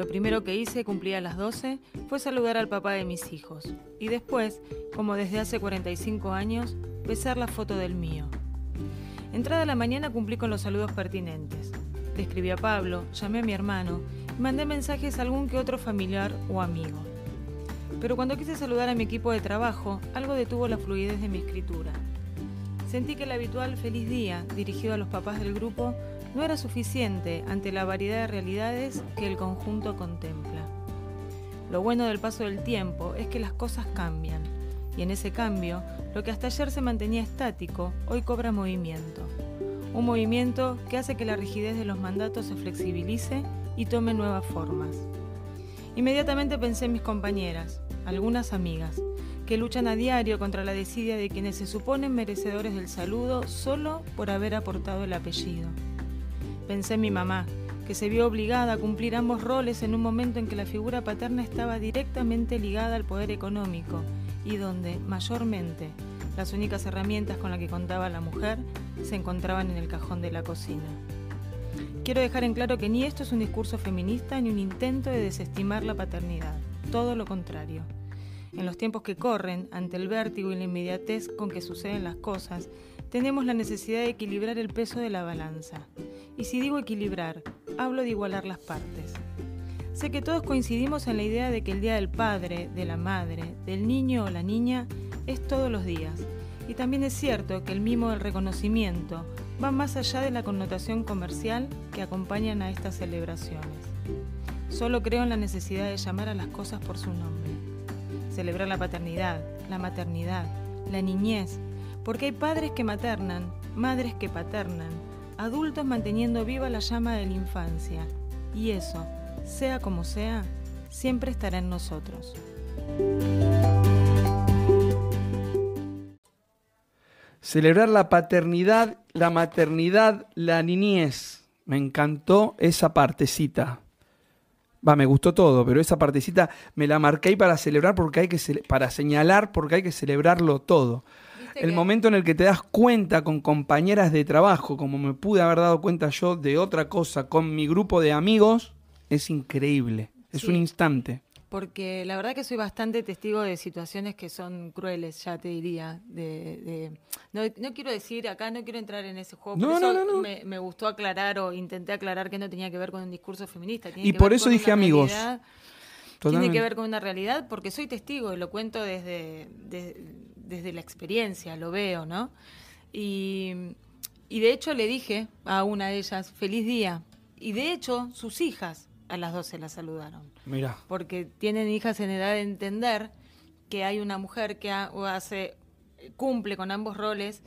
Lo primero que hice, cumplía las 12, fue saludar al papá de mis hijos. Y después, como desde hace 45 años, besar la foto del mío. Entrada la mañana cumplí con los saludos pertinentes. Le escribí a Pablo, llamé a mi hermano y mandé mensajes a algún que otro familiar o amigo. Pero cuando quise saludar a mi equipo de trabajo, algo detuvo la fluidez de mi escritura. Sentí que el habitual feliz día, dirigido a los papás del grupo, no era suficiente ante la variedad de realidades que el conjunto contempla. Lo bueno del paso del tiempo es que las cosas cambian, y en ese cambio, lo que hasta ayer se mantenía estático, hoy cobra movimiento. Un movimiento que hace que la rigidez de los mandatos se flexibilice y tome nuevas formas. Inmediatamente pensé en mis compañeras, algunas amigas, que luchan a diario contra la desidia de quienes se suponen merecedores del saludo solo por haber aportado el apellido. Pensé en mi mamá, que se vio obligada a cumplir ambos roles en un momento en que la figura paterna estaba directamente ligada al poder económico y donde, mayormente, las únicas herramientas con las que contaba la mujer se encontraban en el cajón de la cocina. Quiero dejar en claro que ni esto es un discurso feminista ni un intento de desestimar la paternidad, todo lo contrario. En los tiempos que corren, ante el vértigo y la inmediatez con que suceden las cosas, tenemos la necesidad de equilibrar el peso de la balanza. Y si digo equilibrar, hablo de igualar las partes. Sé que todos coincidimos en la idea de que el Día del Padre, de la Madre, del niño o la niña es todos los días. Y también es cierto que el mimo del reconocimiento va más allá de la connotación comercial que acompañan a estas celebraciones. Solo creo en la necesidad de llamar a las cosas por su nombre. Celebrar la paternidad, la maternidad, la niñez, porque hay padres que maternan, madres que paternan, adultos manteniendo viva la llama de la infancia. Y eso, sea como sea, siempre estará en nosotros. Celebrar la paternidad, la maternidad, la niñez. Me encantó esa partecita. Va, me gustó todo, pero esa partecita me la marqué para celebrar porque hay que para señalar porque hay que celebrarlo todo. El momento en el que te das cuenta con compañeras de trabajo, como me pude haber dado cuenta yo de otra cosa con mi grupo de amigos, es increíble. Es un instante porque la verdad que soy bastante testigo de situaciones que son crueles, ya te diría. De, no, quiero decir, acá no quiero entrar en ese juego, no, no, no, me, me, gustó aclarar o intenté aclarar que no tenía que ver con un discurso feminista. y por eso dije amigos. Tiene que ver con una realidad porque soy testigo y lo cuento desde, desde la experiencia, lo veo, ¿no? Y, y de hecho le dije a una de ellas, feliz día. Y de hecho, sus hijas a las 12 la saludaron. Mira. Porque tienen hijas en edad de entender que hay una mujer que hace cumple con ambos roles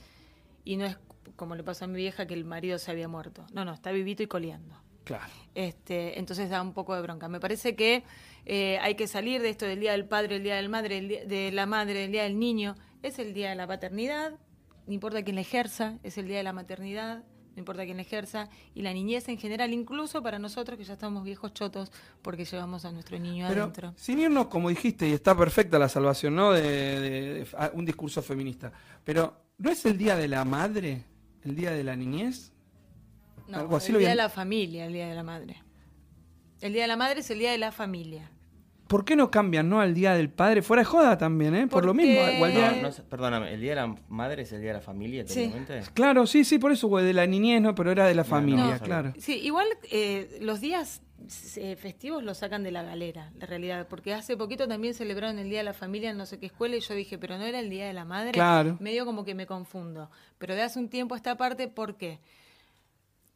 y no es como le pasó a mi vieja que el marido se había muerto. No, no, está vivito y coleando. Claro. Este, entonces da un poco de bronca. Me parece que eh, hay que salir de esto del Día del Padre, el Día del Madre, el de la Madre, el Día del Niño. Es el Día de la Paternidad, no importa quién la ejerza, es el Día de la Maternidad, no importa quién ejerza, y la niñez en general, incluso para nosotros que ya estamos viejos chotos porque llevamos a nuestro niño Pero, adentro. Sin irnos, como dijiste, y está perfecta la salvación, ¿no? De, un discurso feminista. Pero, ¿no es el día de la madre? ¿El día de la niñez? No, Algo así el día de la familia, el día de la madre. El día de la madre es el día de la familia. ¿Por qué no cambian, no? Al Día del Padre. Fuera de joda también, ¿eh? Por lo mismo. perdóname, ¿el Día de la Madre es el Día de la Familia, sí. Claro, sí, sí, por eso, güey, de la niñez, ¿no? Pero era de la familia, claro. Sí, igual eh, los días eh, festivos los sacan de la galera, la realidad. Porque hace poquito también celebraron el Día de la Familia en no sé qué escuela y yo dije, pero no era el Día de la Madre. Claro. Medio como que me confundo. Pero de hace un tiempo a esta parte, ¿por qué?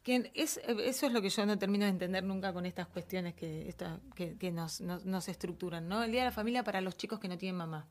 Es, eso es lo que yo no termino de entender nunca con estas cuestiones que, que, nos, nos, estructuran, ¿no? El Día de la Familia para los chicos que no tienen mamá.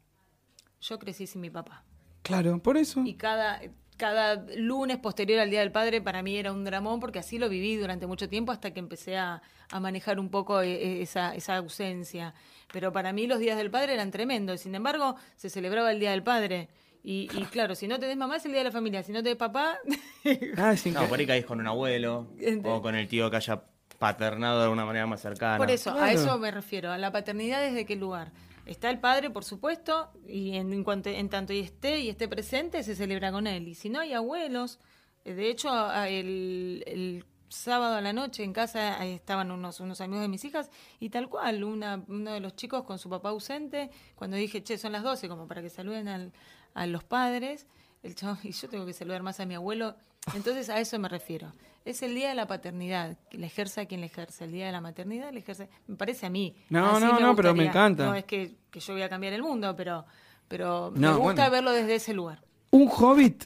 Yo crecí sin mi papá. Claro, por eso. Y cada, cada lunes posterior al Día del Padre para mí era un dramón porque así lo viví durante mucho tiempo hasta que empecé a, a manejar un poco e, e, esa, esa, ausencia. Pero para mí los días del Padre eran tremendos. Sin embargo, se celebraba el Día del Padre y, claro, si no tenés mamá es el día de la familia, si no tenés papá... ah, no, por ahí caís con un abuelo o con el tío que haya paternado de alguna manera más cercana. Por eso, a eso me refiero, a la paternidad desde qué lugar. Está el padre, por supuesto, y en, cuanto, en tanto y esté y esté presente, se celebra con él. Y si no hay abuelos, eh, de hecho, el, sábado a la noche en casa ahí estaban unos, unos amigos de mis hijas y tal cual, una, uno de los chicos con su papá ausente, cuando dije, che, son las 12, como para que saluden al, a los padres, el chavo, y yo tengo que saludar más a mi abuelo, entonces a eso me refiero. Es el día de la paternidad, que le ejerce a quien le ejerce. El día de la maternidad le ejerce, me parece a mí. No, no, no, pero me encanta. No es que, que, yo voy a cambiar el mundo, pero, pero me gusta verlo desde ese lugar. Un hobbit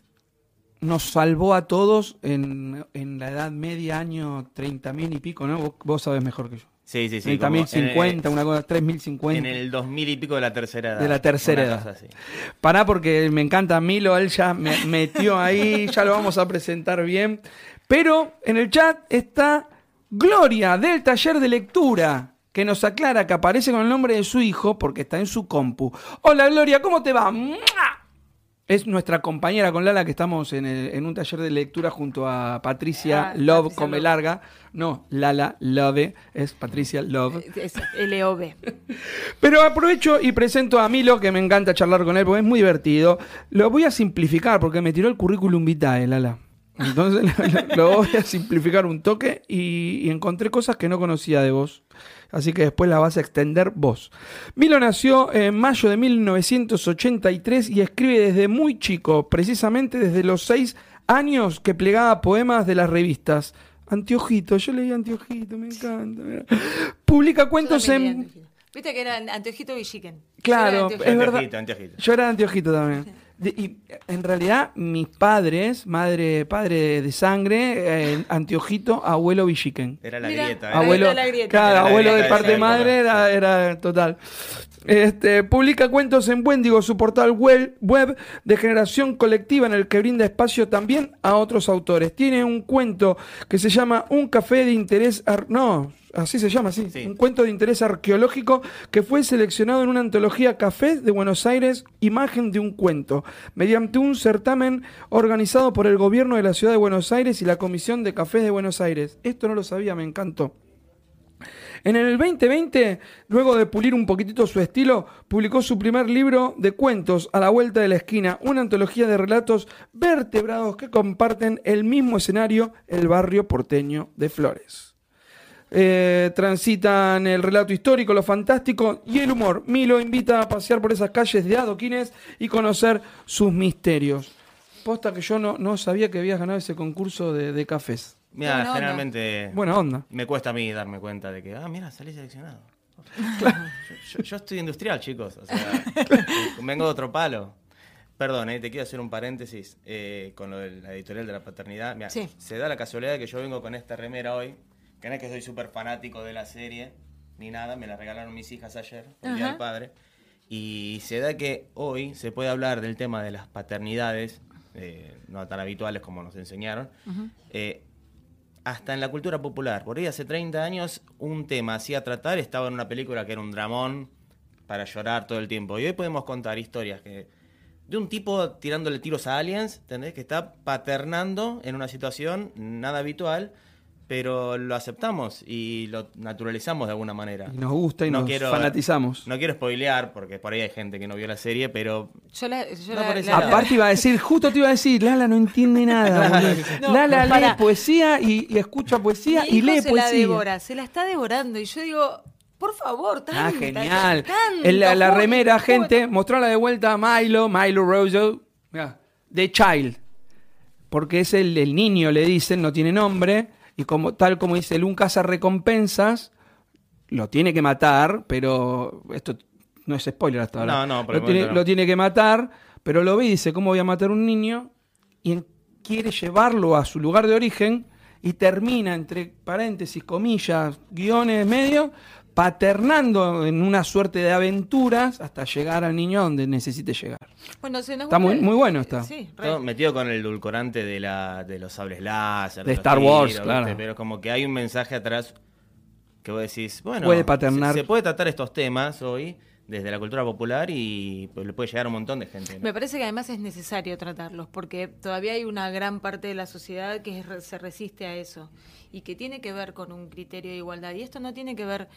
nos salvó a todos en, en la edad media, año 30.000 y pico, ¿no? Vos, sabés mejor que yo. Sí, sí, sí. 30.050, una cosa, 3.050. En el 2000 y pico de la tercera edad. De la tercera edad. Pará porque me encanta Milo, él ya me metió ahí, ya lo vamos a presentar bien. Pero en el chat está Gloria del taller de lectura, que nos aclara que aparece con el nombre de su hijo porque está en su compu. Hola Gloria, ¿cómo te va? Es nuestra compañera con Lala que estamos en, un taller de lectura junto a Patricia ah, Love Come Larga. No, Lala Love, es Patricia Love. Es L-O-V. Pero aprovecho y presento a Milo, que me encanta charlar con él porque es muy divertido. Lo voy a simplificar porque me tiró el currículum vitae, Lala. Entonces lo voy a simplificar un toque y, encontré cosas que no conocía de vos. Así que después la vas a extender vos. Milo nació en mayo de 1983 y escribe desde muy chico, precisamente desde los seis años que plegaba poemas de las revistas. Anteojito, yo leí Anteojito, me encanta. Publica cuentos en... Viste que era Anteojito Villiquen. Claro, es verdad. Yo era Anteojito también y en realidad, mis padres, madre, padre de sangre, eh, anteojito, abuelo Villiquen. Era la grieta. ¿eh? Abuelo, la Claro, abuelo de parte madre era, era, total. Este, publica cuentos en Wendigo, su portal web, web de generación colectiva en el que brinda espacio también a otros autores. Tiene un cuento que se llama Un café de interés... no, así se llama, sí. Un cuento de interés arqueológico que fue seleccionado en una antología Café de Buenos Aires, Imagen de un cuento, mediante un certamen organizado por el gobierno de la ciudad de Buenos Aires y la Comisión de Cafés de Buenos Aires. Esto no lo sabía, me encantó. En el 2020, luego de pulir un poquitito su estilo, publicó su primer libro de cuentos, A la vuelta de la esquina, una antología de relatos vertebrados que comparten el mismo escenario, el barrio porteño de Flores. Eh, transitan el relato histórico, lo fantástico y el humor. Milo invita a pasear por esas calles de adoquines y conocer sus misterios. Posta que yo no, no sabía que habías ganado ese concurso de, cafés. Mira, generalmente. Buena onda. Me cuesta a mí darme cuenta de que, ah, mira, salí seleccionado. yo, estoy industrial, chicos. O sea, vengo de otro palo. Perdón, eh, te quiero hacer un paréntesis eh, con lo de la editorial de la paternidad. Se da la casualidad de que yo vengo con esta remera hoy que no es que soy súper fanático de la serie, ni nada, me la regalaron mis hijas ayer, el Día del Padre. Y se da que hoy se puede hablar del tema de las paternidades, eh, no tan habituales como nos enseñaron, eh, hasta en la cultura popular. Por ahí hace 30 años un tema así a tratar estaba en una película que era un dramón para llorar todo el tiempo. Y hoy podemos contar historias que de un tipo tirándole tiros a aliens, ¿entendés? Que está paternando en una situación nada habitual pero lo aceptamos y lo naturalizamos de alguna manera. Y nos gusta y nos fanatizamos. No quiero spoilear, porque por ahí hay gente que no vio la serie, pero... Yo la, Aparte iba a decir, justo te iba a decir, Lala no entiende nada. Lala lee poesía y, escucha poesía y lee se poesía. la devora, se la está devorando. Y yo digo, por favor, tanta, Ah, genial. en la, remera, gente, mostrarla de vuelta a Milo, Milo Rojo, de Child. Porque es el, el niño, le dicen, no tiene nombre y como, tal como dice el un recompensas, lo tiene que matar, pero esto no es spoiler hasta ahora. No, no, lo, tiene, lo tiene que matar, pero lo ve y dice, ¿cómo voy a matar a un niño? Y quiere llevarlo a su lugar de origen y termina, entre paréntesis, comillas, guiones, medio, paternando en una suerte de aventuras hasta llegar al niño donde necesite llegar. Bueno, está muy, muy bueno está. metido con el edulcorante de, la, de los sables láser. De, Star Wars, claro. Pero como que hay un mensaje atrás que vos decís, bueno, puede paternar. Se, puede tratar estos temas hoy desde la cultura popular y pues, le puede llegar a un montón de gente. Me parece que además es necesario tratarlos porque todavía hay una gran parte de la sociedad que se resiste a eso y que tiene que ver con un criterio de igualdad. Y esto no tiene que ver,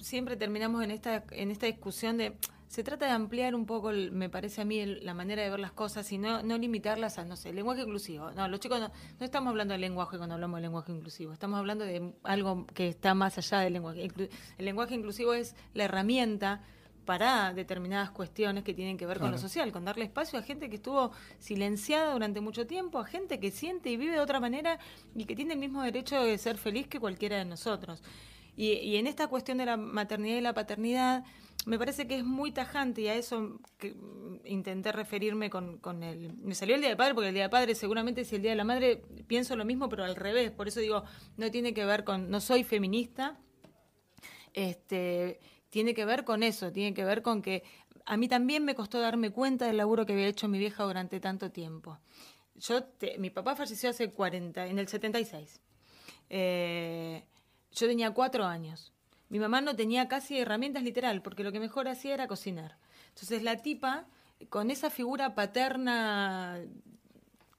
siempre terminamos en esta, en esta discusión de se trata de ampliar un poco, el- me parece a mí, el- la manera de ver las cosas y no, no limitarlas a, no sé, lenguaje inclusivo. No, los chicos no, no estamos hablando de lenguaje cuando hablamos de lenguaje inclusivo, estamos hablando de algo que está más allá del lenguaje. El lenguaje inclusivo es la herramienta para determinadas cuestiones que tienen que ver con lo social, con darle espacio a gente que estuvo silenciada durante mucho tiempo, a gente que siente y vive de otra manera y que tiene el mismo derecho de ser feliz que cualquiera de nosotros. Y, y en esta cuestión de la maternidad y la paternidad, me parece que es muy tajante y a eso que, mm, intenté referirme con, con el... Me salió el Día del Padre porque el Día del Padre seguramente si el Día de la Madre pienso lo mismo, pero al revés. Por eso digo, no tiene que ver con... No soy feminista, este, tiene que ver con eso, tiene que ver con que a mí también me costó darme cuenta del laburo que había hecho mi vieja durante tanto tiempo. Yo te- mi papá falleció hace 40, en el 76. Eh, yo tenía cuatro años. Mi mamá no tenía casi herramientas literal, porque lo que mejor hacía era cocinar. Entonces la tipa, con esa figura paterna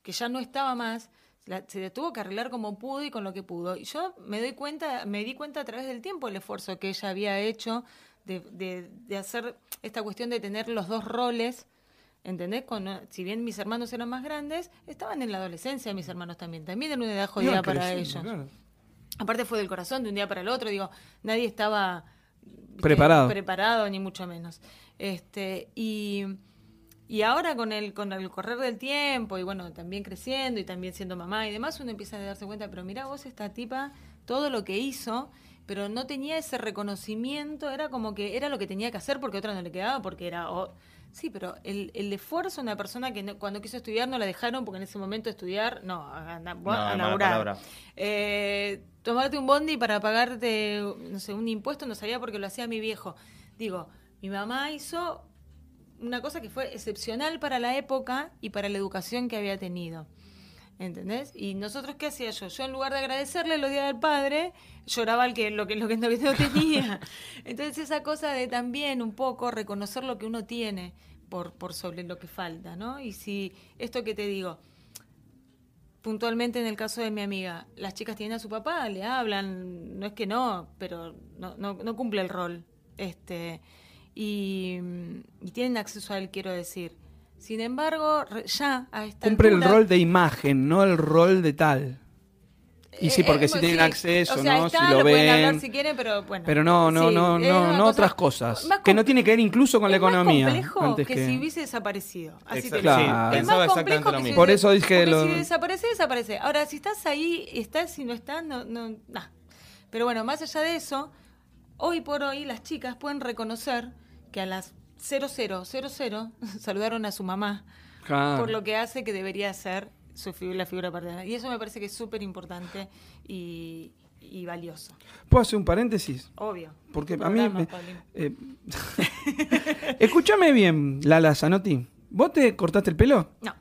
que ya no estaba más, la- se tuvo que arreglar como pudo y con lo que pudo. Y yo me doy cuenta, me di cuenta a través del tiempo el esfuerzo que ella había hecho de, de- de hacer esta cuestión de tener los dos roles. ¿Entendés? Con, si bien mis hermanos eran más grandes, estaban en la adolescencia mis hermanos también. También en una edad jodida para ellos. claro. Aparte fue del corazón de un día para el otro, digo, nadie estaba. Preparado. preparado ni mucho menos. Este, y, y ahora con el, con el correr del tiempo y bueno, también creciendo y también siendo mamá y demás, uno empieza a darse cuenta, pero mira vos esta tipa, todo lo que hizo, pero no tenía ese reconocimiento, era como que era lo que tenía que hacer porque otra no le quedaba, porque era... o- Sí, pero el, el esfuerzo de una persona que no- cuando quiso estudiar no la dejaron porque en ese momento estudiar, no, a, a- No, laburar. Eh, tomarte un bondi para pagarte, no sé, un impuesto no sabía porque lo hacía mi viejo. Digo, mi mamá hizo una cosa que fue excepcional para la época y para la educación que había tenido. ¿Entendés? Y nosotros, ¿qué hacía yo? Yo, en lugar de agradecerle los días del padre, lloraba el que, lo, que, lo, que, no tenía. Entonces, esa cosa de también un poco reconocer lo que uno tiene por, por sobre lo que falta, ¿no? Y si esto que te digo, puntualmente en el caso de mi amiga, las chicas tienen a su papá, le hablan, no es que no, pero no, no, no cumple el rol. Este, y, y tienen acceso a él, quiero decir. Sin embargo, re- ya a esta Cumple el rol de imagen, no el rol de tal. Y sí, Eh, porque eh, si tienen acceso, O sea, ¿no? está, si lo, ven. hablar si quieren, pero bueno. Pero no, no, Sí, no, es no, no cosa otras cosas. Que no tiene que ver incluso con la es más economía. complejo antes que, que- si hubiese desaparecido. Así te sí. Es más complejo lo que si. Por eso dije lo- si desaparece, desaparece. Ahora, si estás ahí, estás, si no estás, no, no, nah. Pero bueno, más allá de eso, hoy por hoy las chicas pueden reconocer que a las 0000 saludaron a su mamá Claro. por lo que hace que debería ser su figu- la figura paterna. Y eso me parece que es súper importante y, y valioso. ¿Puedo hacer un paréntesis? Obvio. Porque a mí... me- eh, Escúchame bien, Lala Zanotti. ¿Vos te cortaste el pelo? No,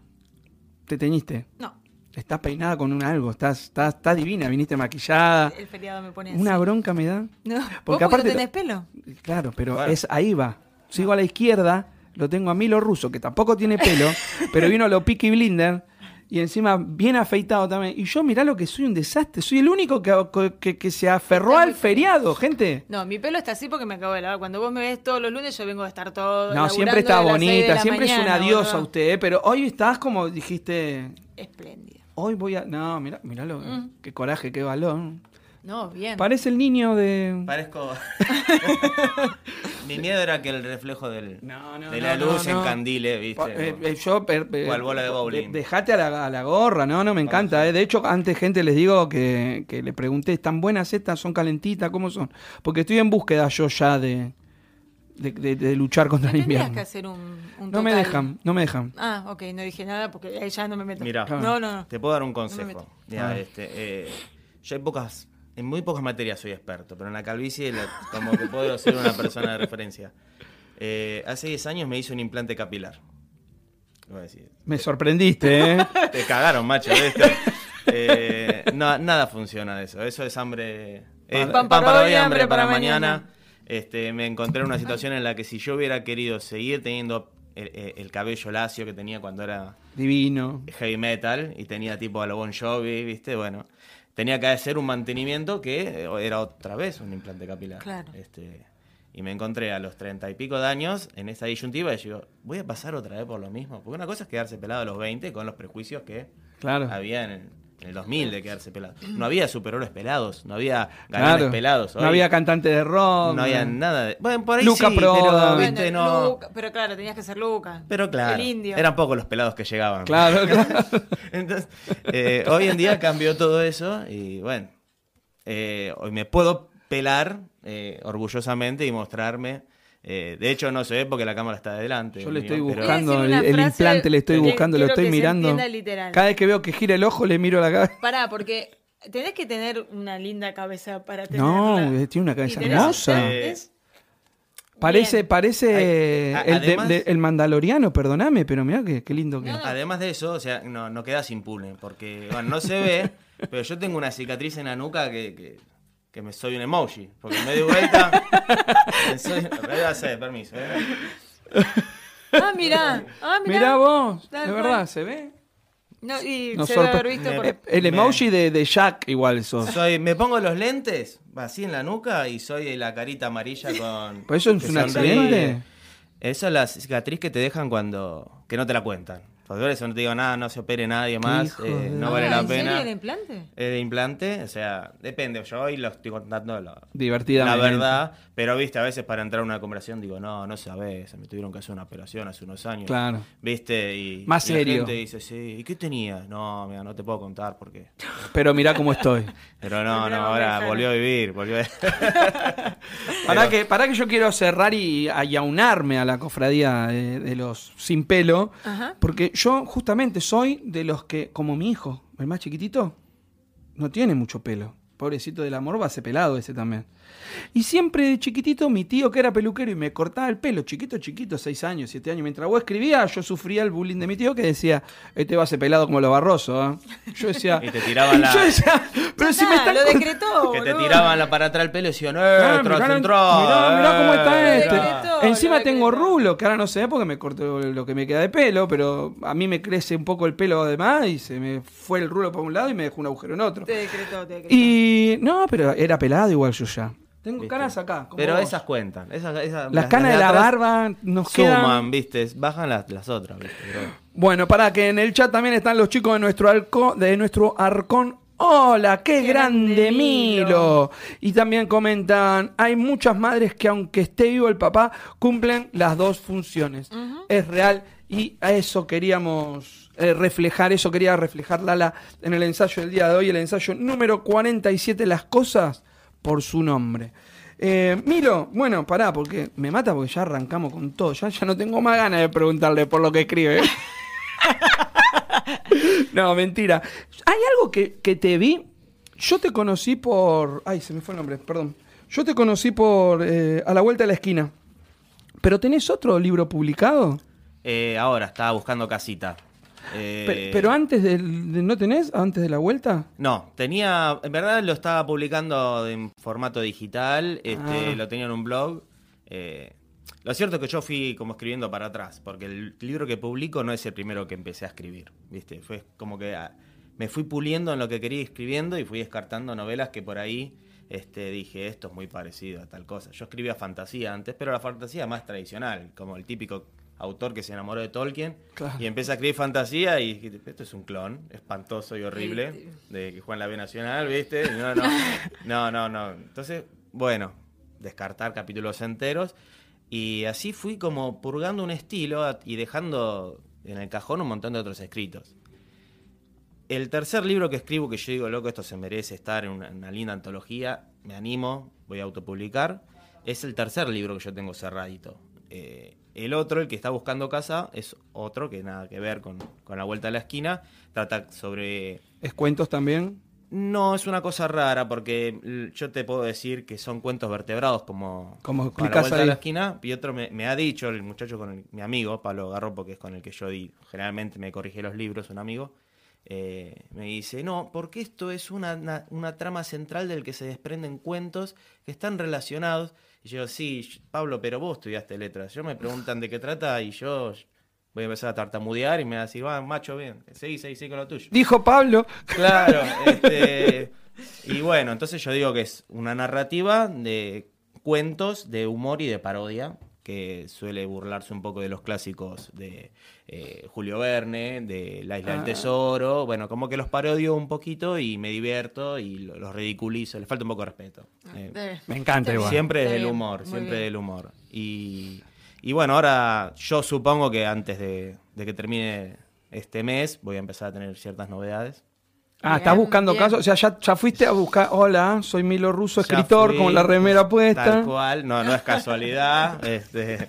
¿Te teñiste? no. Estás peinada con un algo, estás, estás, estás divina, viniste maquillada. El feriado me pone así. Una bronca me da. No, Porque porque aparte- no tenés pelo. Claro, pero Claro. es ahí va. Sigo a la izquierda, lo tengo a Milo Russo, que tampoco tiene pelo, pero vino lo Peaky Blinder y encima bien afeitado también. Y yo mirá lo que soy un desastre, soy el único que, que- que se aferró Está al feriado, gente. No, mi pelo está así porque me acabo de lavar. Cuando vos me ves todos los lunes, yo vengo a estar todo. No, siempre está bonita, siempre es mañana, una diosa usted, ¿eh? pero hoy estás como dijiste, Espléndida. Hoy voy a... No, mirá, miralo, Mm. qué coraje, qué valor. No, bien. Parece el niño de... Parezco. Mi miedo era que el reflejo del, No, no, de no, la no, luz encandile, ¿viste? Eh, eh, yo, eh, eh, Cual bola de bowling. de- Dejate a la, a la gorra, no, no me encanta. eh. De hecho, antes gente les digo que, que le pregunté, ¿están buenas estas? ¿Son calentitas? ¿Cómo son? Porque estoy en búsqueda yo ya de, de, de- de luchar contra el invierno. que hacer un, un No me dejan, no me dejan. Ah, ok, no dije nada porque ahí ya no me meto. Mirá. No, no, no. Te puedo dar un consejo. Mirá, Ah. este, eh, yo hay pocas, en muy pocas materias soy experto, pero en la calvicie la- como que puedo ser una persona de referencia. Eh, hace 10 años me hice un implante capilar. Voy a decir, Me sorprendiste, ¿eh? te cagaron, macho. Eh, no, nada funciona de eso. Eso es hambre. es Pan para hoy, hambre para mañana. Este, me encontré en una situación en la que si yo hubiera querido seguir teniendo el, el- el cabello lacio que tenía cuando era Divino. heavy metal y tenía tipo a lo Bon Jovi, ¿viste? Bueno, tenía que hacer un mantenimiento que eh, era otra vez un implante capilar. Claro. Este, Y me encontré a los treinta y pico de años en esa disyuntiva y digo, voy a pasar otra vez por lo mismo. Porque una cosa es quedarse pelado a los 20 con los prejuicios que Claro. había en, en el 2000 de quedarse pelado. No había superhéroes pelados, no había galanes Claro. pelados. No había cantante de rock. no había nada de... Bueno, por ahí Luca sí, Prodan. pero, Bueno, viste, no... Luca- pero claro, tenías que ser Luca. Pero claro, El indio. eran pocos los pelados que llegaban. Claro, claro. Entonces, eh, hoy en día cambió todo eso y bueno, eh, hoy me puedo pelar eh, orgullosamente y mostrarme. Eh, de hecho, no se ve porque la cámara está adelante. Yo le estoy buscando el, implante, le estoy buscando, lo estoy mirando. Cada vez que veo que gira el ojo, le miro la cabeza. Pará, porque tenés que tener una linda cabeza para tener. No, tiene una cabeza hermosa. Parece, parece a- el, de- además- de- el mandaloriano, perdóname, pero mira qué, qué lindo que No, es. no. Además de eso, o sea, no, no quedas impune, porque bueno, no se ve, pero yo tengo una cicatriz en la nuca que, que, que me soy un emoji, porque me doy vuelta. soy, voy a hacer, permiso. ¿eh? Ah, mirá. Ah, mirá. Mirá vos, Tal de cual. verdad, ¿se ve? No, y Nos se debe haber visto Me- por... El Me- emoji de, de Jack igual sos. Soy, me pongo los lentes, así en la nuca, y soy la carita amarilla con. ¿Pues eso es un accidente? Eso es la cicatriz que te dejan cuando. que no te la cuentan. Eso no te digo nada, no se opere nadie más, eh, de- no vale la ¿en serio pena. el implante? El implante, o sea, depende. Yo hoy lo estoy contando la, la verdad, pero viste, a veces para entrar a una conversación digo, no, no sabes, se me tuvieron que hacer una operación hace unos años. Claro. Viste, y, Más y la serio. gente dice, sí, ¿y qué tenía? No, mira, no te puedo contar porque. Pero mirá cómo estoy. Pero no, no, ahora volvió a vivir, volvió a... Para que, para que yo quiero cerrar y, y aunarme a la cofradía de, de los sin pelo, Ajá. porque yo justamente soy de los que, como mi hijo, el más chiquitito, no tiene mucho pelo. Pobrecito del amor, va a ser pelado ese también. Y siempre de chiquitito, mi tío que era peluquero y me cortaba el pelo, chiquito, chiquito, seis años, siete años. Mientras vos escribías, yo sufría el bullying de mi tío que decía, este va a ser pelado como lo barroso. ¿eh?". Yo decía, Y te tiraban la- yo decía, pero Ya si me está, están lo decretó. que te tiraban la para atrás el pelo y decían, ¡eh, mirá, mirá, mirá cómo está eh, este. mirá". decretó, Encima tengo rulo, que ahora no sé porque me corto lo que me queda de pelo, pero a mí me crece un poco el pelo además y se me fue el rulo por un lado y me dejó un agujero en otro. Te decretó, te decretó. Y no, pero era pelado igual yo ya. Tengo ¿Viste? canas acá. como Pero vos. esas cuentan. Esas, esas- Las canas de la barba nos quedan. Suman, viste, bajan las, las otras, viste. Pero- Bueno, para que en el chat también están los chicos de nuestro arco, de nuestro arcón. Hola, qué, Qué grande, grande, Milo. Milo. Y también comentan, hay muchas madres que aunque esté vivo el papá, cumplen las dos funciones. Es real y a eso queríamos eh, reflejar, eso quería reflejar Lala en el ensayo del día de hoy, el ensayo número 47, las cosas por su nombre. Eh, Milo, bueno, pará, porque me mata porque ya arrancamos con todo. Ya, ya no tengo más ganas de preguntarle por lo que escribe. no, mentira. Hay algo que, que te vi. Yo te conocí por. Ay, se me fue el nombre, perdón. Yo te conocí por eh, A la vuelta de la esquina. ¿Pero tenés otro libro publicado? Eh, ahora, estaba buscando casita. Eh, Pe- ¿Pero antes del, de, no tenés? ¿Antes de la vuelta? No, tenía, en verdad lo estaba publicando en formato digital, este, Ah. lo tenía en un blog. eh, lo cierto es que yo fui como escribiendo para atrás, porque el libro que publico no es el primero que empecé a escribir, ¿viste? Fue como que ah, me fui puliendo en lo que quería ir escribiendo y fui descartando novelas que por ahí este, dije, esto es muy parecido a tal cosa. Yo escribía fantasía antes, pero la fantasía más tradicional, como el típico autor que se enamoró de Tolkien Claro. y empieza a escribir fantasía y esto es un clon, espantoso y horrible, de que juega en la B Nacional, ¿viste? No, no, no, no, no. Entonces, bueno, descartar capítulos enteros y así fui como purgando un estilo a- y dejando en el cajón un montón de otros escritos. El tercer libro que escribo, que yo digo, loco, esto se merece estar en una, en una linda antología, me animo, voy a autopublicar, es el tercer libro que yo tengo cerradito. Eh, el otro, el que está buscando casa, es otro que nada que ver con, con la vuelta a la esquina, trata sobre ¿Es cuentos también? no, es una cosa rara porque yo te puedo decir que son cuentos vertebrados como, Como con la vuelta a la esquina. Y otro me, me ha dicho, el muchacho con el- mi amigo, Pablo Garropo, que es con el que yo di, generalmente me corrige los libros, un amigo, eh, me dice, no, porque esto es una, una- una trama central del que se desprenden cuentos que están relacionados. Y yo, sí, Pablo, pero vos estudiaste letras. Yo me preguntan de qué trata y yo voy a empezar a tartamudear y me va a decir, va, macho, bien, seguí, seguí, seguí con lo tuyo. Dijo Pablo. Claro, este, y bueno, entonces yo digo que es una narrativa de cuentos de humor y de parodia, que suele burlarse un poco de los clásicos de eh, Julio Verne, de La Isla Ah. del Tesoro. Bueno, como que los parodio un poquito y me divierto y lo- los ridiculizo. Les falta un poco de respeto. Eh, Eh, Me encanta igual. Siempre desde el humor, muy siempre del humor. Y, y bueno, ahora yo supongo que antes de, de que termine este mes voy a empezar a tener ciertas novedades. Ah, estás buscando bien. casos. O sea, ya, ya fuiste a buscar. Hola, soy Milo Russo, escritor, fui, con la remera puesta. Tal cual, no, no es casualidad. este,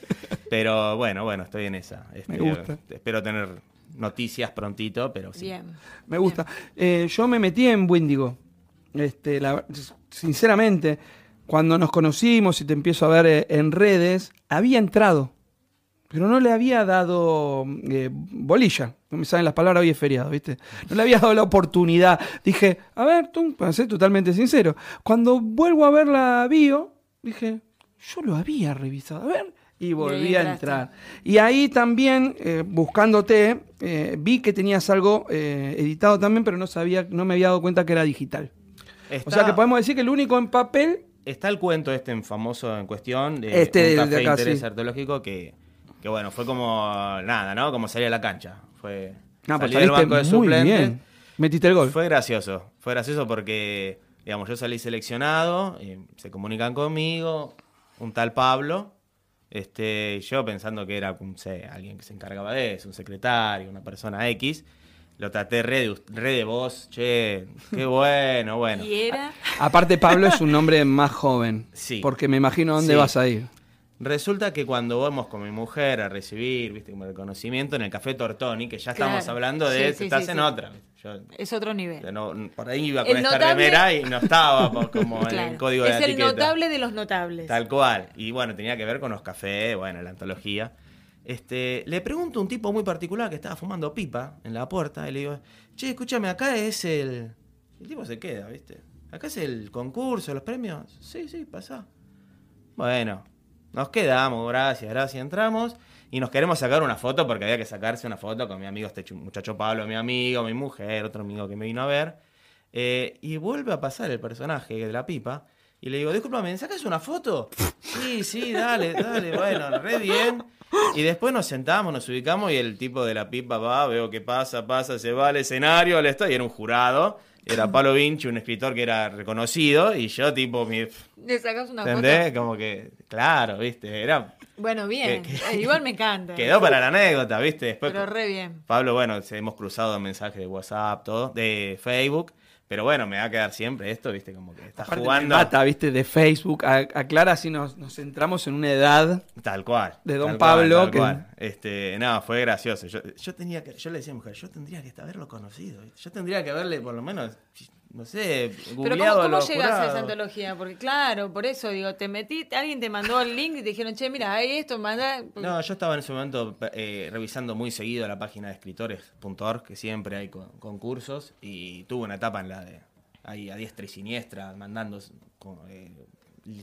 pero bueno, bueno, estoy en esa. Este, Me gusta. Espero tener noticias prontito, pero sí. Bien. Me gusta. Eh, yo me metí en Windigo. Este, la- sinceramente, cuando nos conocimos y te empiezo a ver eh, en redes, había entrado. Pero no le había dado eh, bolilla. No me saben las palabras, hoy es feriado, ¿viste? No le había dado la oportunidad. Dije, a ver, tú, para ser totalmente sincero. Cuando vuelvo a ver la bio, dije, yo lo había revisado. A ver. Y volví a entrar. Y ahí también, eh, buscándote, eh, vi que tenías algo eh, editado también, pero no sabía, no me había dado cuenta que era digital. Está, O sea que podemos decir que el único en papel. está el cuento este en famoso en cuestión de Este un café de acá, interés sí. arqueológico que, que bueno, fue como nada, ¿no? Como salir a la cancha. Fue No, pues salí del banco de muy suplentes. bien. Metiste el gol. Fue gracioso, fue gracioso porque, digamos, yo salí seleccionado, y se comunican conmigo, un tal Pablo, este, yo pensando que era, no sé, alguien que se encargaba de eso, un secretario, una persona X, lo traté re de, re de voz, che, qué bueno, bueno. Y era. Aparte, Pablo es un nombre más joven. Sí. Porque me imagino dónde Sí. vas a ir. Resulta que cuando vamos con mi mujer a recibir, viste, como reconocimiento en el Café Tortoni, que ya estamos Claro. hablando de, Sí, sí, estás sí, en otra. Yo, Es otro nivel. no- por ahí iba con El esta notable- remera y no estaba como en el código de es la el etiqueta. notable de los notables. Tal cual. Y bueno, tenía que ver con los cafés, bueno, la antología. Este, le pregunto a un tipo muy particular que estaba fumando pipa en la puerta y le digo, che, escúchame, acá es el... El tipo se queda, ¿viste? Acá es el concurso, los premios. Sí, sí, pasa. Bueno, nos quedamos, gracias, gracias, entramos y nos queremos sacar una foto porque había que sacarse una foto con mi amigo, este muchacho Pablo, mi amigo, mi mujer, otro amigo que me vino a ver. Eh, y vuelve a pasar el personaje de la pipa y le digo, discúlpame, ¿me sacas una foto? Sí, sí, dale, dale, bueno, re bien. Y después nos sentamos, nos ubicamos y el tipo de la pipa va, veo que pasa, pasa, se va al escenario, al estadio, y era un jurado. Era Pablo Vinci, un escritor que era reconocido, y yo tipo, mi, Le sacas una ¿entendés? foto. Como que, claro, viste, era Bueno, bien. Que- Eh, Igual me encanta. Quedó para la anécdota, ¿viste? Después, Pero re bien. Pablo, bueno, hemos cruzado mensajes de WhatsApp, todo, de Facebook, pero bueno, me va a quedar siempre esto, ¿viste? Como que estás Aparte jugando. mata, viste, de Facebook. A- aclara si nos, nos centramos en una edad. Tal cual. De Don tal Pablo, Cual, tal que- cual. Este, no, fue gracioso. Yo, yo tenía que, yo le decía a mi mujer, yo tendría que haberlo conocido. Yo tendría que haberle, por lo menos, no sé, Pero ¿cómo, cómo llegas a esa antología? Porque claro, por eso digo, te metí, alguien te mandó el link y te dijeron, che, mira, hay esto, manda. No, yo estaba en ese momento eh, revisando muy seguido la página de escritores.org, que siempre hay con- concursos, y tuve una etapa en la de ahí a diestra y siniestra, mandando con, eh,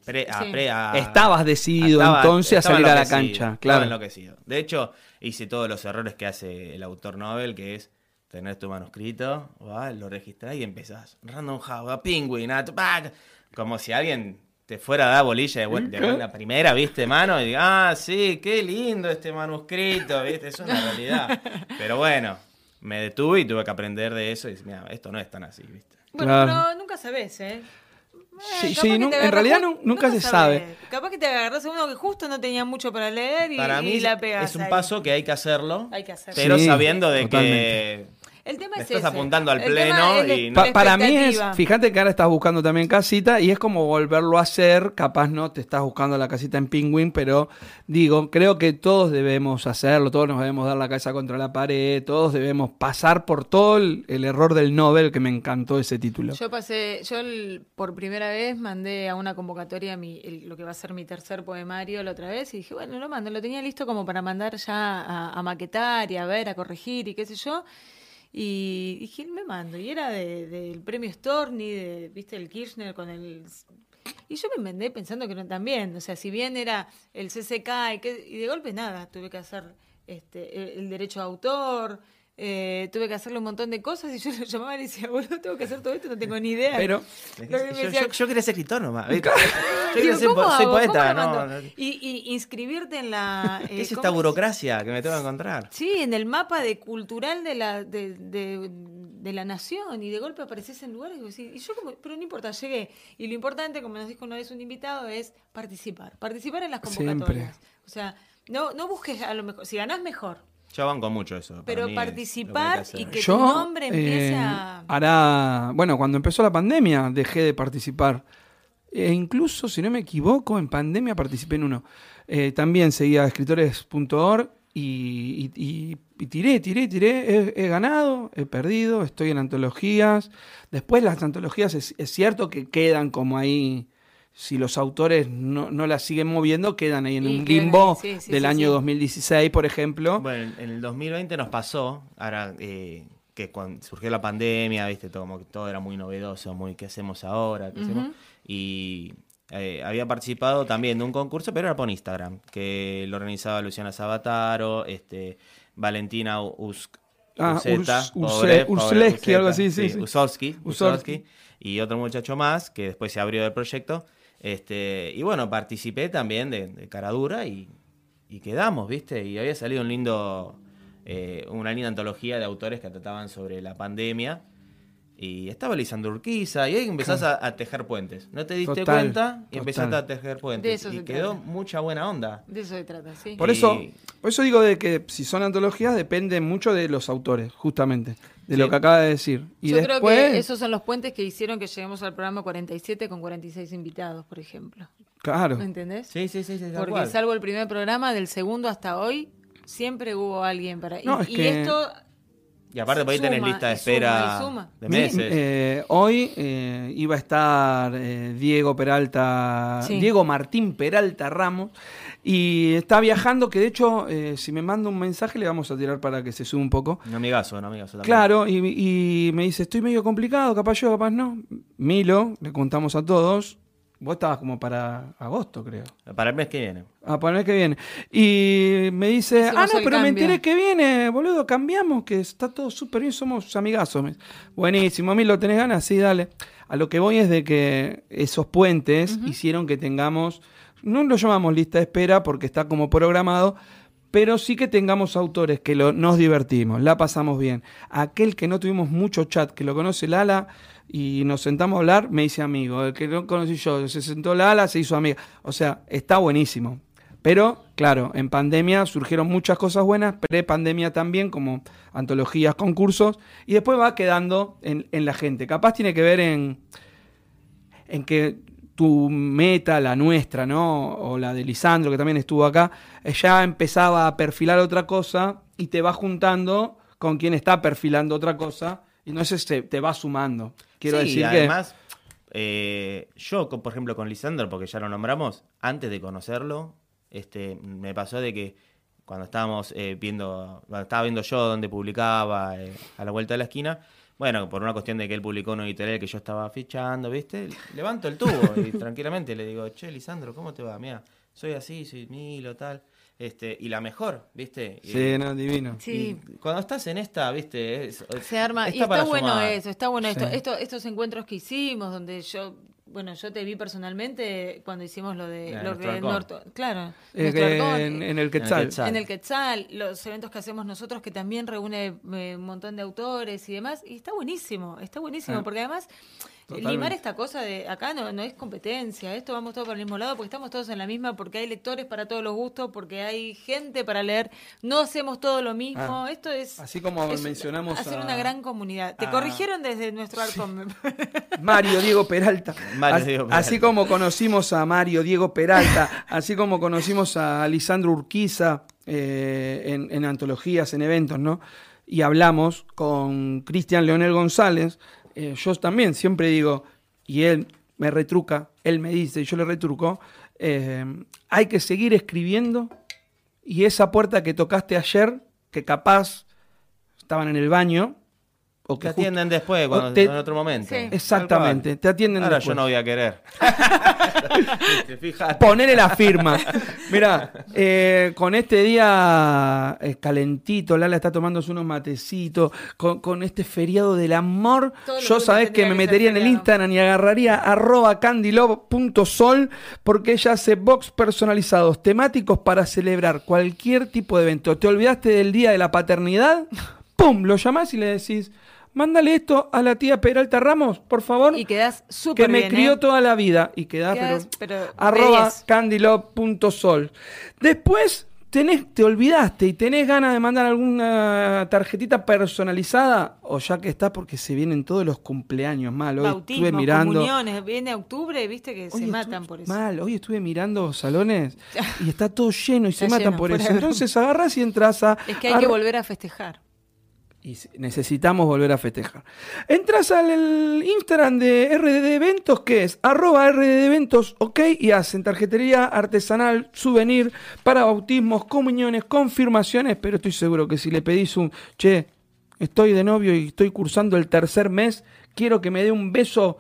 pre- a, Sí. pre- a- Estabas decidido estaba- entonces a salir a la cancha, estaba claro. enloquecido. De hecho, hice todos los errores que hace el autor Nobel, que es tener tu manuscrito, va, lo registrás y empezás. Random House, a Penguin, a. Como si alguien te fuera a dar bolilla de, buen- de buena primera, viste, mano, y diga, ah, sí, qué lindo este manuscrito, viste, eso es una realidad. Pero bueno, me detuve y tuve que aprender de eso y mira, esto no es tan así, viste. Bueno, Claro. pero nunca sabes, ¿eh? Sí, Eh, sí, en realidad nunca se sabe. Capaz que te agarras a uno que justo no tenía mucho para leer y, Para y mí la pegas. es un ahí. paso que hay que hacerlo, Hay que hacerlo. pero Sí, sabiendo de totalmente. que El tema Le es estás ese. apuntando al El pleno es y no- Pa- para mí es, fíjate que ahora estás buscando también casita y es como volverlo a hacer, capaz no te estás buscando la casita en Penguin, pero digo, creo que todos debemos hacerlo, todos nos debemos dar la cabeza contra la pared, todos debemos pasar por todo el, el error del Nobel, que me encantó ese título. Yo pasé, yo el- por primera vez mandé a una convocatoria mi, el- lo que va a ser mi tercer poemario la otra vez y dije, bueno, lo mando, lo tenía listo como para mandar ya a, a maquetar y a ver, a corregir y qué sé yo. Y dije, me mando. Y era de- del premio Storni, de, viste, el Kirchner con el... Y yo me mandé pensando que no también. O sea, si bien era el CCK y, que, y de golpe nada, tuve que hacer este, el, el derecho de autor, eh, tuve que hacerle un montón de cosas y yo lo llamaba y le decía, boludo, tengo que hacer todo esto, no tengo ni idea. Pero, Yo, decía- yo- yo quería ser escritor nomás. Yo quería ser ¿cómo po- soy poeta, ¿Cómo ¿no? Y, y inscribirte en la... ¿Qué eh, es ¿cómo esta burocracia que me tengo que encontrar? Sí, en el mapa de cultural de la, de, de- de la nación y de golpe apareces en lugares y, vos decís, y yo como, pero no importa, llegué. Y lo importante, como nos dijo una vez un invitado, es participar, participar en las convocatorias. Siempre. O sea, no, no busques a lo mejor, si ganás mejor, Yo banco mucho eso. pero es que participar y que yo tu nombre empiece eh, a... hará, bueno, cuando empezó la pandemia dejé de participar. E incluso, si no me equivoco, en pandemia participé en uno. Eh, también seguía escritores.org y, y- y- y tiré, tiré, tiré. He, he ganado, he perdido, estoy en antologías. Después las antologías es, es cierto que quedan como ahí, si los autores no, no las siguen moviendo, quedan ahí en Y un limbo ahí, sí, sí, del sí, año sí. 2016, por ejemplo. Bueno, en el 2020 nos pasó, ahora eh, que cuando surgió la pandemia, viste, todo, como que todo era muy novedoso, muy qué hacemos ahora, ¿Qué hacemos? y eh, había participado también de un concurso, pero era por Instagram, que lo organizaba Luciana Sabataro, este, Valentina Usk. Ah, Uceta, Urs- pobre, Urse- pobre Urselesky, algo así, sí, Usolsky. Usolsky, y otro muchacho más que después se abrió del proyecto. Este, y bueno, participé también de, Caradura y, y quedamos, ¿viste? Y había salido un lindo, eh, una linda antología de autores que trataban sobre la pandemia. Y estaba Lisandro Urquiza, y ahí empezás a, a tejer puentes. No te diste Total, cuenta y total. empezaste a tejer puentes. De eso y se quedó trata. mucha buena onda. De eso se trata, sí. Por Y- eso, por eso digo de que si son antologías depende mucho de los autores, justamente, de Sí. lo que acaba de decir. Y Yo después, creo que esos son los puentes que hicieron que lleguemos al programa 47 con 46 invitados, por ejemplo. claro, ¿Me entendés? Sí, sí, sí, Porque cual. salvo el primer programa, del segundo hasta hoy, siempre hubo alguien para... y- No, es y, que- esto... Y aparte por ahí tenés Suma, lista de suma, espera suma. de Mi- meses. eh, hoy eh, iba a estar eh, Diego Peralta, Sí. Diego Martín Peralta Ramos, y está viajando, que de hecho, eh, si me manda un mensaje le vamos a tirar para que se suba un poco. Un amigazo, un amigazo también. Claro, y, y me dice, estoy medio complicado, capaz yo, capaz no. Milo, le contamos a todos, vos estabas como para agosto, creo. Para el mes que viene. A para el mes que viene. Y me dice, Hicimos ah, no, pero me cambio. enteré que viene, boludo, cambiamos, que está todo súper bien, somos amigazos. Me Buenísimo, a mí lo tenés ganas, sí, dale. A lo que voy es de que esos puentes hicieron que tengamos, no lo llamamos lista de espera porque está como programado, pero sí que tengamos autores que lo, nos divertimos, la pasamos bien. Aquel que no tuvimos mucho chat, que lo conoce Lala y nos sentamos a hablar, me dice amigo. El que no conocí yo, se sentó Lala, se hizo amiga. O sea, está buenísimo. Pero, claro, en pandemia surgieron muchas cosas buenas, pre-pandemia también, como antologías, concursos, y después va quedando en, en la gente. Capaz tiene que ver en, en que tu meta, la nuestra, ¿no? O la de Lisandro, que también estuvo acá, eh, ya empezaba a perfilar otra cosa y te va juntando con quien está perfilando otra cosa, y entonces te, te va sumando. Quiero Sí, decir que... además, eh, yo, por ejemplo, con Lisandro, porque ya lo nombramos, antes de conocerlo, este, me pasó de que cuando estábamos eh, viendo, cuando estaba viendo yo donde publicaba eh, a la vuelta de la esquina, bueno, por una cuestión de que él publicó un editorial que yo estaba fichando, ¿viste? Levanto el tubo y tranquilamente le digo, che, Lisandro, ¿cómo te va? Mira, soy así, soy Milo, tal. Este, y la mejor, ¿viste? Y- Sí, no, divino. Sí. y cuando estás en esta, ¿viste? Es- Se arma, y está para está bueno sumar. eso, está bueno esto, Sí. esto, estos encuentros que hicimos, donde yo, bueno, yo te vi personalmente cuando hicimos lo de, lo. Norto- claro, Eh, en, en el Quetzal. Quetzal. en el Quetzal, los eventos que hacemos nosotros que también reúne eh, un montón de autores y demás, y está buenísimo, está buenísimo, Ah. porque además Totalmente. limar esta cosa de acá no, no es competencia, esto vamos todos por el mismo lado, porque estamos todos en la misma, porque hay lectores para todos los gustos, porque hay gente para leer, no hacemos todo lo mismo, Ah. esto es... Así como es mencionamos hacer a- una gran comunidad. Te a- corrigieron desde nuestro parece. Mario Diego Peralta. Mario As- Diego Peralta. Así como conocimos a Mario Diego Peralta, así como conocimos a Lisandro Urquiza eh, en, en antologías, en eventos, ¿no? Y hablamos con Cristian Leonel González. Eh, yo también siempre digo, y él me retruca, él me dice, y yo le retruco, eh, hay que seguir escribiendo y esa puerta que tocaste ayer, que capaz estaban en el baño, o que Te justo- atienden después, cuando, te- en otro momento. Sí. Exactamente, te atienden Ahora después. yo no voy a querer. Ponele la firma. Mira, con este día eh, calentito, Lala está tomándose unos matecitos, con, con este feriado del amor, yo sabés que me metería en el. Instagram y agarraría arroba candylove.sol porque ella hace box personalizados temáticos para celebrar cualquier tipo de evento. ¿Te olvidaste del día de la paternidad? ¡Pum! Lo llamás y le decís, mándale esto a la tía Peralta Ramos, por favor. Y quedás súper que me bien, crió ¿eh? toda la vida y quedás, Quedás, pero, pero de arroba 10. candylove.sol. Después tenés, te olvidaste y tenés ganas de mandar alguna tarjetita personalizada, o ya que está porque se vienen todos los cumpleaños mal. Hoy Bautismo, estuve mirando. comuniones, viene octubre, viste que Hoy se estuve- matan por eso. Mal, hoy estuve mirando salones y está todo lleno y se matan lleno, por eso. Entonces agarras y entras a. Es que hay que volver a festejar. Y necesitamos volver a festejar. Entras al Instagram de RDD Eventos, que es arroba RDD Eventos, ok, y hacen tarjetería artesanal, souvenir para bautismos, comuniones, confirmaciones, pero estoy seguro que si le pedís un, che, estoy de novio y estoy cursando el tercer mes, quiero que me dé un beso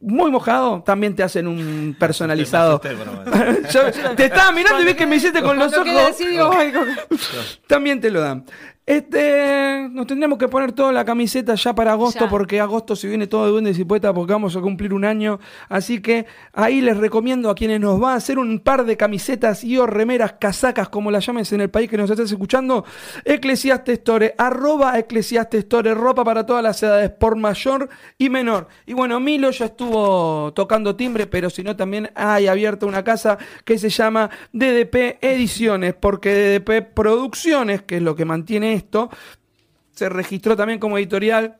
muy mojado, también te hacen un personalizado. Yo te estaba mirando y vi que me hiciste con los ojos. digo, También te lo dan. Este, nos tendremos que poner toda la camiseta ya para agosto, Ya. porque agosto se viene todo de duendes y poetas porque vamos a cumplir un año. Así que ahí les recomiendo a quienes nos va a hacer un par de camisetas y o remeras, casacas, como las llames en el país que nos estás escuchando. Eclesiastes Store, arroba Eclesiastes Store, ropa para todas las edades, por mayor y menor. Y bueno, Milo ya estuvo tocando timbre, pero si no también hay abierta una casa que se llama DDP Ediciones, porque DDP Producciones, que es lo que mantiene esto, se registró también como editorial.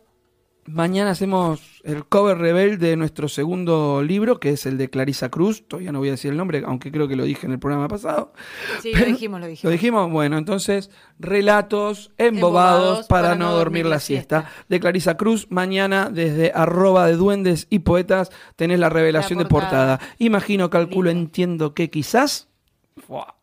Mañana hacemos el cover rebel de nuestro segundo libro, que es el de Clarisa Cruz. Todavía no voy a decir el nombre, aunque creo que lo dije en el programa pasado. Sí, lo dijimos, lo dijimos. ¿Lo dijimos? Bueno, entonces, relatos embobados, Embobados para, no dormir la siesta. De Clarisa Cruz. Mañana, desde arroba de duendes y poetas, tenés la revelación La de portada. Imagino, calculo, Lindo. entiendo que quizás... ¡fua!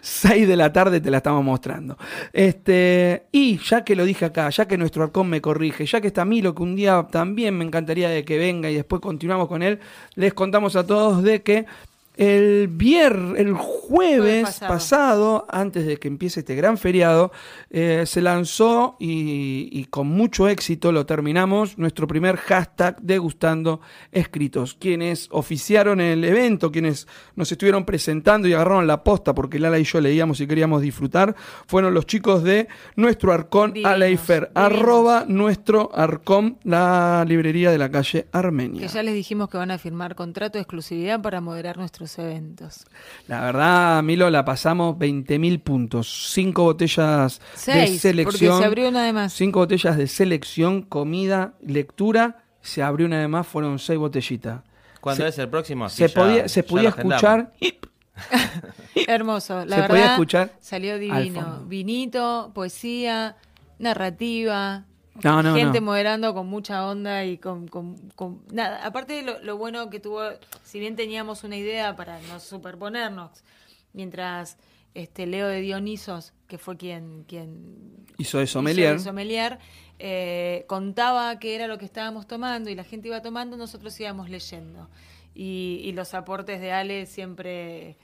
6 de la tarde te la estamos mostrando. Este, y ya que lo dije acá, ya que nuestro arcón me corrige, ya que está Milo, que un día también me encantaría de que venga y después continuamos con él, les contamos a todos de que el viernes, el jueves pasado. pasado. antes de que empiece este gran feriado, eh, se lanzó y, y con mucho éxito lo terminamos, nuestro primer hashtag degustando escritos. Quienes oficiaron el evento, quienes nos estuvieron presentando y agarraron la posta porque Lala y yo leíamos y queríamos disfrutar, fueron los chicos de nuestro arcón Divinos, Aleifer, divinos. arroba nuestro arcón, la librería de la calle Armenia. Que ya les dijimos que van a firmar contrato de exclusividad para moderar nuestros eventos. La verdad, Milo, la pasamos 20.000 puntos. Cinco botellas de Seis, selección. porque se abrió una de más. Cinco botellas de selección, comida, lectura. Se abrió una de más, fueron seis botellitas. ¿Cuándo Se- es el próximo? Así Se ya- podía, se ya podía lo agendamos. escuchar. Hermoso, la Se verdad. podía escuchar Salió al divino. Vinito, poesía, narrativa. No, no, gente no. moderando con mucha onda y con, con- con- nada. Aparte lo, lo bueno que tuvo, si bien teníamos una idea para no superponernos, mientras este Leo de Dionisos, que fue quien, quien Hizo de hizo sommelier. el sommelier, eh, contaba qué era lo que estábamos tomando y la gente iba tomando, nosotros íbamos leyendo. Y, y los aportes de Ale siempre,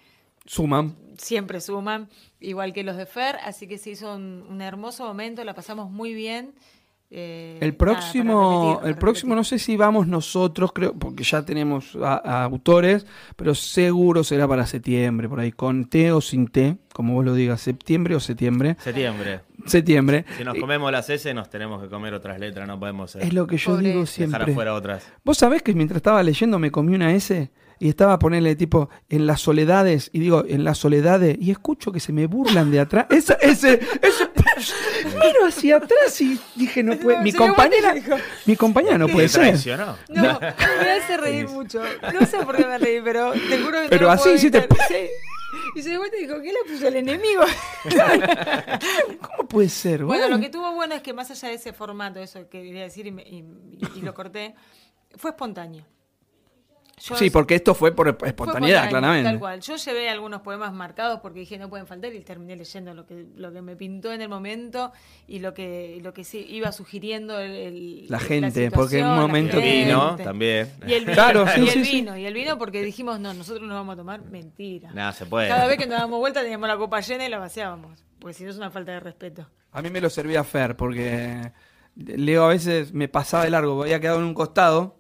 Suman. siempre suman, igual que los de Fer, así que se hizo un, un hermoso momento, la pasamos muy bien. Eh, El próximo, el próximo no sé si vamos nosotros, creo, porque ya tenemos a- a autores, pero seguro será para septiembre, por ahí, con té o sin té, como vos lo digas, septiembre o septiembre. Septiembre. Septiembre. Si nos comemos las S, nos tenemos que comer otras letras, no podemos eh, Es lo que yo Pobre. digo dejar siempre. afuera otras. Vos sabés que mientras estaba leyendo me comí una S y estaba a ponerle tipo en las soledades y digo en las soledades y escucho que se me burlan de atrás. Esa, ese, ese, miro hacia atrás y dije no puede. Mi compañera, mi compañera no puede ¿Te ser. No, me hace reír mucho. No sé por qué me reí, pero te juro que Pero no así hiciste- evitar. Sí. Y se dio vuelta y dijo, ¿qué le puso el enemigo? ¿Cómo puede ser? Bueno, lo que tuvo bueno es que más allá de ese formato, eso que quería decir y, me- y- y lo corté, fue espontáneo. Yo- Sí, porque esto fue por espontaneidad, claramente. Tal cual. Yo llevé algunos poemas marcados porque dije no pueden faltar y terminé leyendo lo que, lo que me pintó en el momento y lo que, lo que sí iba sugiriendo el, el- La gente, porque en un momento El vino también. Y el vino, Claro, sí, y el sí, sí. vino, y el vino porque dijimos, no, nosotros no vamos a tomar, mentira. Nada, se puede. Cada vez que nos damos vuelta teníamos la copa llena y la vaciábamos, porque si no es una falta de respeto. A mí me lo servía Fer, porque Leo a veces me pasaba de largo, había quedado en un costado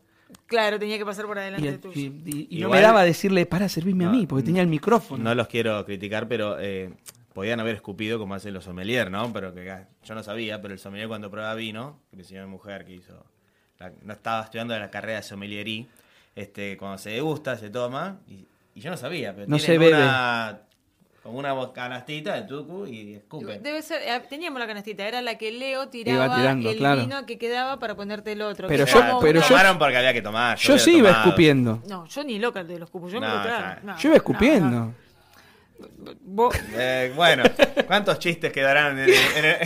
Claro, tenía que pasar por adelante y- tuyo. y- y no Igual- me daba decirle, para servirme a mí, porque tenía el micrófono. No los quiero criticar, pero eh, podían haber escupido como hacen los sommelier, ¿no? Pero que ah, yo no sabía, pero el sommelier cuando prueba vino, que me enseñó mi mujer que hizo, la- no estaba estudiando la carrera de sommelierí, este, cuando se degusta, se toma, y, y yo no sabía, pero No bebe. una, como una canastita de tucu y escupen. Debe ser, eh, teníamos la canastita, era la que Leo tiraba tirando, el claro. vino que quedaba para ponerte el otro. Pero yo- como pero yo- Tomaron porque había que tomar. Yo sí iba tomado. escupiendo. No, yo ni loca de los cupos, yo me No, lo trago. ya. No, Yo iba no, escupiendo. no. Eh, bueno, ¿cuántos chistes quedarán en, en el,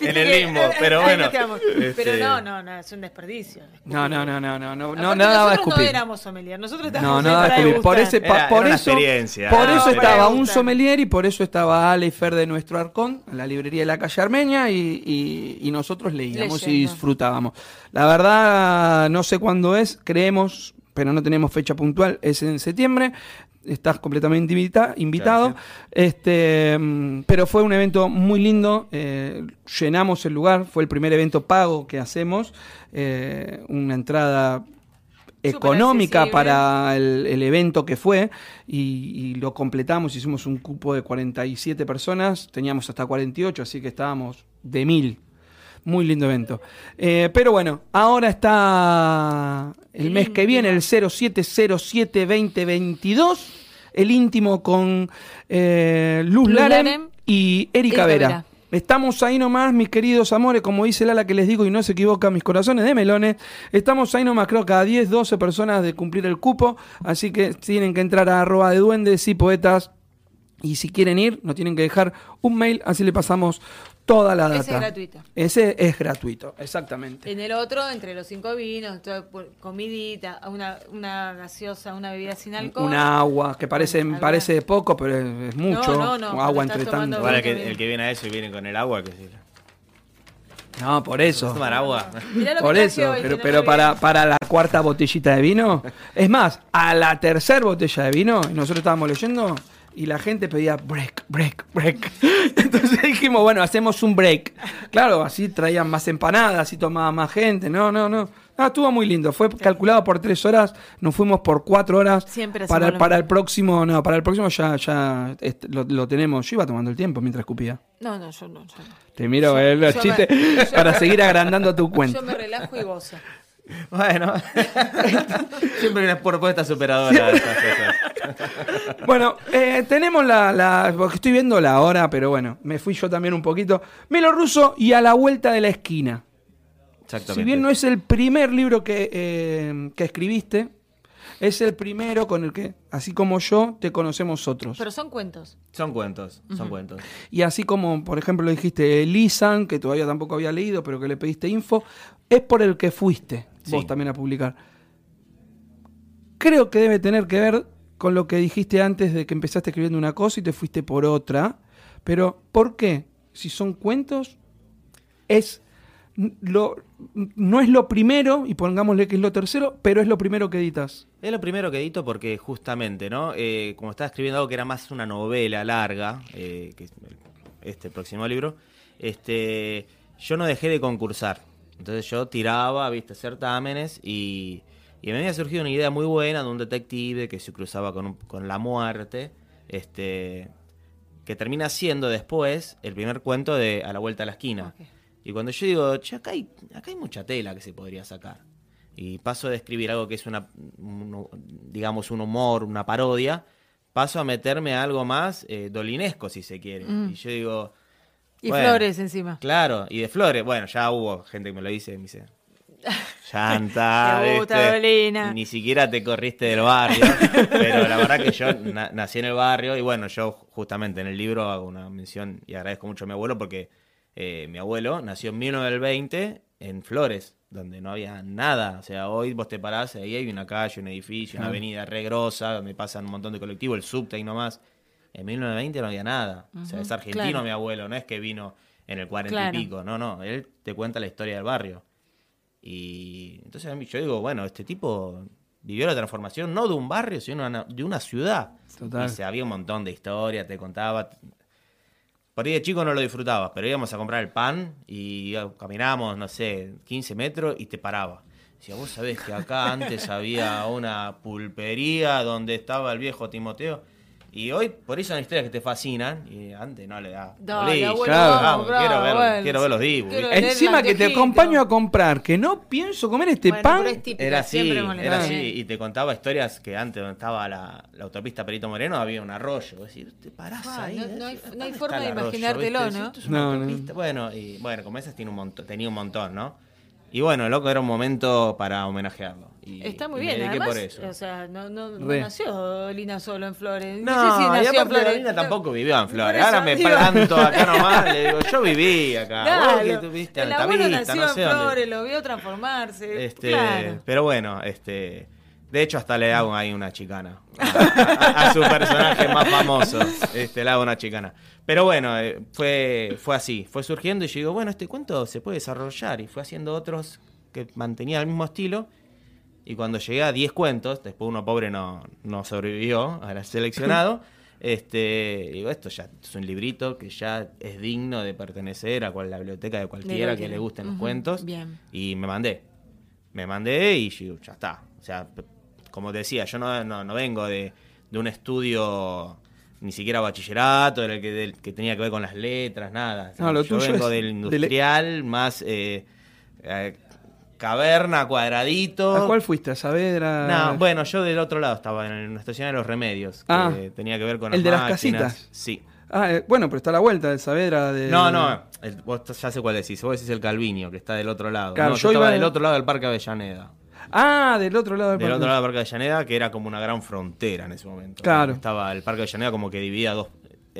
en el limbo? Pero bueno. Pero este, no, no, no, es un desperdicio. No, no, no, no, no, no, no, nada nosotros no escupir. éramos sommelier, nosotros No, estábamos ahí nada escupir. Por, ese, pa- Era- por era eso, experiencia. por No, eso estaba un sommelier y por eso estaba Ale y Fer de nuestro arcón, en la librería de la calle Armenia, y, y- y nosotros leíamos y Leyendo. disfrutábamos. La verdad, no sé cuándo es, creemos, pero no tenemos fecha puntual, es en septiembre. Estás completamente invita- invitado. Gracias. Este, pero fue un evento muy lindo. eh, llenamos el lugar. Fue el primer evento pago que hacemos. eh, una entrada económica para el, el evento que fue y, y lo completamos, hicimos un cupo de 47 personas, teníamos hasta 48, así que estábamos de mil. Muy lindo evento. Eh, pero bueno, ahora está el mes que viene, el 0707-2022, el íntimo con eh, Luz Luz Laren y Erika Erika Vera. Vera. Estamos ahí nomás, mis queridos amores, como dice Lala que les digo y no se equivoca, mis corazones de melones. Estamos ahí nomás, creo que a 10, 12 personas de cumplir el cupo, así que tienen que entrar a arroba de duendes y poetas. Y si quieren ir, nos tienen que dejar un mail, así le pasamos toda la data. Ese es gratuito. Ese es gratuito, exactamente. En el otro, entre los cinco vinos, por- comidita, una, una gaseosa, una bebida sin alcohol. Un agua, que parece, parece poco, pero es, es mucho. No, no, no, o agua entre tanto. Que el que viene a eso y viene con el agua, que sí. No, por eso. Tomar agua. Mirá lo que Por eso, hoy, pero, pero para, para la cuarta botellita de vino. Es más, a la tercera botella de vino, y nosotros estábamos leyendo y la gente pedía break, break, break. Entonces dijimos, bueno, hacemos un break. Claro, así traían más empanadas, así tomaba más gente. No, no, no. No, estuvo muy lindo. Fue calculado por tres horas, nos fuimos por cuatro horas. Siempre para, para el próximo, no, para el próximo ya, ya este, lo, lo tenemos. Yo iba tomando el tiempo mientras escupía. No, no, yo no. Yo, no. Te miro eh, los chistes me- para seguir agrandando tu cuenta. Yo me relajo y gozo. Bueno, siempre una propuesta superadora de estas cosas. Bueno, eh, tenemos la, la- Porque estoy viendo la hora, pero bueno, me fui yo también un poquito. Melo Ruso y a la vuelta de la esquina. Exactamente. Si bien no es el primer libro que, eh, que escribiste, es el primero con el que, así como yo, te conocemos otros. Pero son cuentos. Son cuentos, son cuentos. Y así como, por ejemplo, lo dijiste Lisan, que todavía tampoco había leído, pero que le pediste info, es por el que fuiste vos también a publicar. Creo que debe tener que ver con lo que dijiste antes de que empezaste escribiendo una cosa y te fuiste por otra. Pero, ¿por qué? Si son cuentos, es lo, no es lo primero, y pongámosle que es lo tercero, pero es lo primero que editas. Es lo primero que edito porque justamente, ¿no? Eh, como estaba escribiendo algo que era más una novela larga, eh, que es este próximo libro, este, yo no dejé de concursar. Entonces yo tiraba, viste, certámenes y, y me había surgido una idea muy buena de un detective que se cruzaba con, un- con la muerte, este, que termina siendo después el primer cuento de A la vuelta a la esquina. Y cuando yo digo, che, acá hay, acá hay mucha tela que se podría sacar. Y paso de escribir algo que es una, un- digamos, un humor, una parodia, paso a meterme a algo más eh, dolinesco, si se quiere. Mm. Y yo digo, Y Bueno. flores encima. claro, y de flores, bueno, ya hubo gente que me lo dice, me dice, llanta, gusta, ni siquiera te corriste del barrio, pero la verdad que yo na- nací en el barrio y bueno, yo justamente en el libro hago una mención y agradezco mucho a mi abuelo porque eh, mi abuelo nació en 1920 en Flores, donde no había nada. O sea, hoy vos te parás, ahí hay una calle, un edificio, una avenida regrosa, donde pasan un montón de colectivos, el subte y nomás. En 1920 no había nada. O sea, es argentino claro. mi abuelo, no es que vino en el cuarenta Claro. y pico. No, no, él te cuenta la historia del barrio. Y entonces a mí yo digo, bueno, este tipo vivió la transformación no de un barrio, sino una- de una ciudad. Total. Y se, había un montón de historias, te contaba. Por ahí de chico no lo disfrutabas, pero íbamos a comprar el pan y caminábamos, no sé, 15 metros y te paraba. Decía, vos sabés que acá antes había una pulpería donde estaba el viejo Timoteo. Y hoy, por eso son historias que te fascinan. Y antes no le da. Dale, bolilla. abuelo, Claro. vamos, Vamos, quiero, bravo, ver, bueno. quiero ver los dibujos. Quiero ¿viste? ver Encima que te acompaño a comprar, que no pienso comer este Bueno, pan. es típica, Era así, era así. Sí. Y te contaba historias que antes donde estaba la, la autopista Perito Moreno había un arroyo. Es decir, te parás Ah, ahí. no- no hay- ¿Dónde no hay forma de arroyo, imaginártelo, viste? ¿no? Es No, no. Bueno, y bueno, como esas tiene un montón, tenía un montón, ¿no? Y bueno, loco, era un momento para homenajearlo. Y, Está muy y bien, Me dediqué además, por eso. o sea, no, no, no Re. nació Lina solo en Flores. No, sé si y nació en aparte Flores. Lina tampoco vivió en Flores. Ahora me digo. planto acá nomás, le digo, yo viví acá. Vos que Claro, tuviste el en abuelo nació no en sé dónde. Flores, lo vio transformarse. Este, claro. Pero bueno, este, de hecho hasta le hago ahí una chicana a, a- a su personaje más famoso. Este, le hago una chicana. Pero bueno, eh, fue, fue así, fue surgiendo y yo digo, bueno, este cuento se puede desarrollar y fue haciendo otros que mantenían el mismo estilo. Y cuando llegué a 10 cuentos, después uno pobre no, no sobrevivió al seleccionado, este, digo, esto ya es un librito que ya es digno de pertenecer a cual, la biblioteca de cualquiera que le gusten los cuentos. bien. Y me mandé. Me mandé y ya está. O sea, como te decía, yo no, no, no vengo de, de un estudio ni siquiera bachillerato, del que, del que tenía que ver con las letras, nada. O sea, No, lo yo tuyo vengo es del de le- industrial, más eh, eh, caverna, cuadradito. ¿A cuál fuiste? ¿A Saavedra? No, bueno, yo del otro lado estaba en una estación de los remedios, que Ah. tenía que ver con ¿El de las máquinas. casitas? Sí. Ah, eh, bueno, pero está a la vuelta de Saavedra. De... No, no, el- vos ya sé cuál decís. Vos decís el Calviño, que está del otro lado. Claro, no, yo yo estaba iba- del otro lado del Parque Avellaneda. Ah, del otro lado del Del parque. otro lado del Parque Avellaneda, que era como una gran frontera en ese momento. Claro. Estaba el Parque Avellaneda como que dividía dos.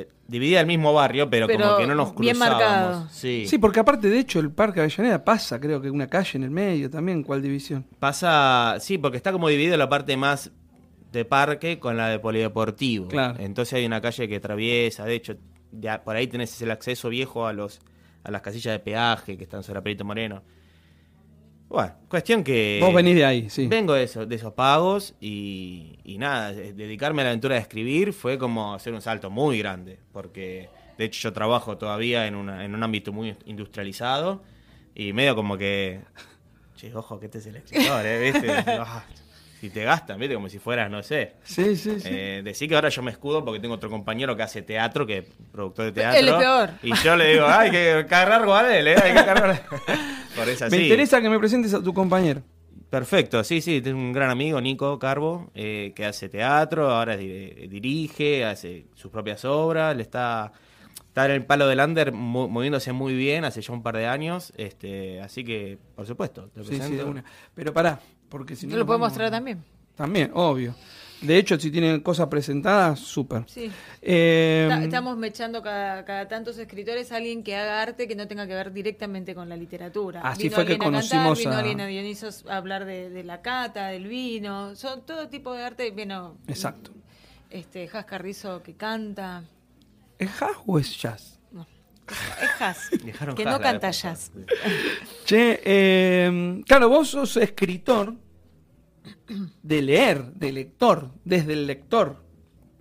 Eh, dividía el mismo barrio, pero, Pero como que no nos bien cruzábamos. marcado. Sí. Sí, porque aparte, de hecho, el Parque Avellaneda pasa, creo que una calle en el medio también. ¿Cuál división? Pasa, sí, porque está como dividido la parte más de parque con la de polideportivo. Claro. Entonces hay una calle que atraviesa, de hecho, ya por ahí tenés el acceso viejo a los a las casillas de peaje que están sobre Perito Moreno. Bueno, cuestión que... Vos venís de ahí, sí. Vengo de, eso- de esos pagos y, y nada, dedicarme a la aventura de escribir fue como hacer un salto muy grande, porque de hecho yo trabajo todavía en, una- en un ámbito muy industrializado y medio como que, che, ojo que este es el escritor, ¿eh? ¿Viste? Si te gastan, ¿viste? Como si fueras, no sé. Sí, sí, sí. Eh, decir que ahora yo me escudo porque tengo otro compañero que hace teatro, que es productor de teatro. Él es peor. Y yo le digo, hay que cargar él, ¿eh? Hay que cargar. Por eso Me interesa que me presentes a tu compañero. Perfecto, sí, sí, tengo un gran amigo, Nico Carbo, eh, que hace teatro, ahora di- dirige, hace sus propias obras, le está, está en el palo del under mu- moviéndose muy bien hace ya un par de años, este, así que, por supuesto, te Sí, sí, presento. de una. Pero pará, porque si no. Yo lo puedo mostrar también. También, obvio. De hecho, si tienen cosas presentadas, súper. Sí. Eh, Ta- Estamos mechando cada, cada tantos escritores alguien que haga arte que no tenga que ver directamente con la literatura. Así Vino fue que a cantar, conocimos vino a- alguien a a hablar de, de la cata, del vino, son todo tipo de arte. Vino Exacto. este Jas Carrizo que canta. ¿Es jazz o es jazz? Es que no canta jazz. Che, eh, claro, vos sos escritor de leer, de lector, desde el lector.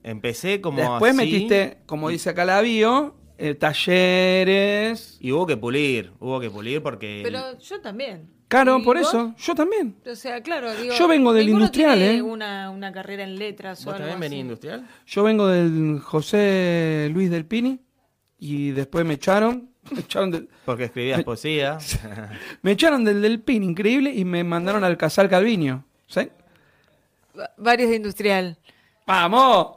Empecé como Después así, metiste, como dice acá la bio, eh, talleres. Y hubo que pulir, hubo que pulir porque... Pero yo también. Claro, ¿Y por vos? eso, yo también. O sea, claro, digo, Yo vengo del industrial, tiene ¿eh? Una, una carrera en letras o ¿Vos algo también venís industrial? Yo vengo del José Luis del Pini y después me echaron. Me echaron del, Porque escribías poesía. me echaron del del Pini, increíble, y me mandaron al Casal Calviño. ¿Sí? Va- Varios de industrial. ¡Vamos!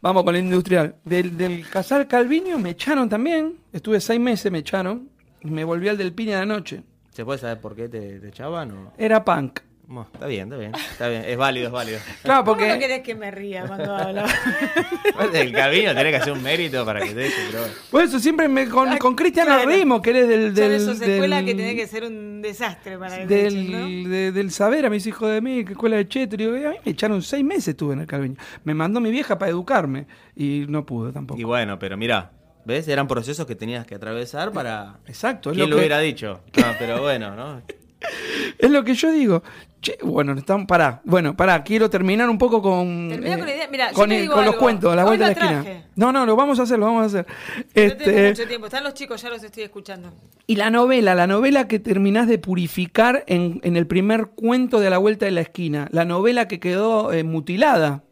Vamos con el industrial. Del, del Casal Calviño me echaron también. Estuve seis meses, me echaron. Y me volví al del Pini a la noche. ¿Se puede saber por qué te, te echaban o...? Era punk. Bueno, está bien, está bien, está bien. Es válido, es válido. Claro, ¿Cómo no porque. querés que me ría cuando hablo? El camino tenés que hacer un mérito para que te deje, pero bueno. Por eso siempre me, con, Ah, con Cristian claro. reímos, que eres del. Son del esas escuelas del- que tenés que ser un desastre para que te del, echen, ¿no? de- del saber a mis hijos de mí, que escuela de Cheto. Y digo, "Y a mí me echaron seis meses, estuve en el Calviño. Me mandó mi vieja para educarme y no pude tampoco. Y bueno, pero mirá, ¿ves? Eran procesos que tenías que atravesar para... Exacto, es ¿Quién lo, hubiera dicho? No, pero bueno, ¿no? es lo que yo digo. Che, bueno, estamos, pará, bueno, pará, quiero terminar un poco con. eh, con la idea. Mirá, con, el- los cuentos, la Hoy vuelta de la esquina. No, no, lo vamos a hacer, lo vamos a hacer. No Este, tengo mucho tiempo. Están los chicos, ya los estoy escuchando. Y la novela, la novela que terminás de purificar en, en el primer cuento de la vuelta de la esquina, la novela que quedó eh, mutilada.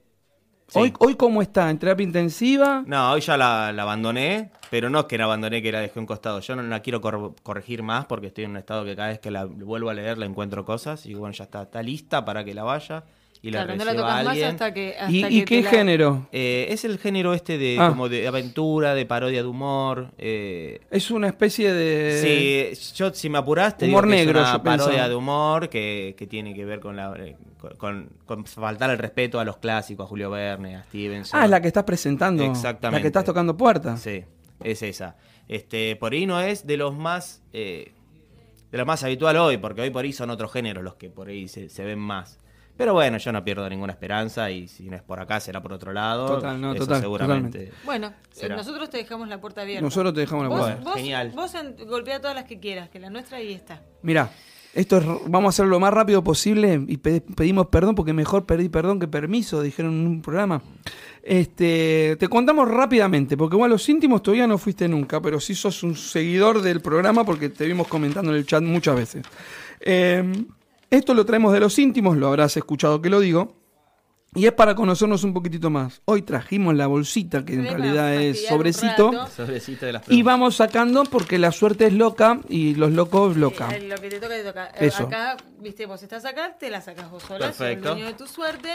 Sí. Hoy, hoy cómo está, en terapia intensiva. No, hoy ya la, la abandoné, pero no es que la abandoné, que la dejé a un costado. Yo no la quiero cor- corregir más porque estoy en un estado que cada vez que la vuelvo a leer la encuentro cosas y bueno, ya está, está lista para que la vaya y la Claro, no la reciba tocas más alguien. hasta que. Hasta ¿Y, que y qué la- género? Eh, es el género este de Ah. como de aventura, de parodia de humor. eh, Es una especie de... Sí, yo si me apuraste, humor digo que negro, es una pensaba. parodia de humor que, que tiene que ver con, la, eh, con, con- con faltar el respeto a los clásicos, a Julio Verne, a Stevenson. Ah, es la que estás presentando. Exactamente. La que estás tocando puertas. Sí, es esa. Este, por ahí no es de los más eh, de lo más habitual hoy, porque hoy por ahí son otros géneros los que por ahí se, se ven más. Pero bueno, yo no pierdo ninguna esperanza y si no es por acá será por otro lado. Total, no, Eso total, seguramente. Bueno, eh, Será. nosotros te dejamos la puerta abierta. Nosotros te dejamos la puerta. vos, Genial. vos en- golpea todas las que quieras, que la nuestra ahí está. Mira, esto es, vamos a hacerlo lo más rápido posible y pe- pedimos perdón porque mejor pedir perdón que permiso, dijeron en un programa. Este, te contamos rápidamente, porque igual los íntimos todavía no fuiste nunca, pero sí sos un seguidor del programa porque te vimos comentando en el chat muchas veces. Eh, esto lo traemos de los íntimos, lo habrás escuchado que lo digo. Y es para conocernos un poquitito más. Hoy trajimos la bolsita, que en realidad es sobrecito. Sobrecito de las Y vamos sacando porque la suerte es loca y los locos loca. Eh, lo que te toca, te toca. Eh, Eso. Acá, viste, vos estás acá, te la sacas vos sola, sos el Perfecto. dueño de tu suerte.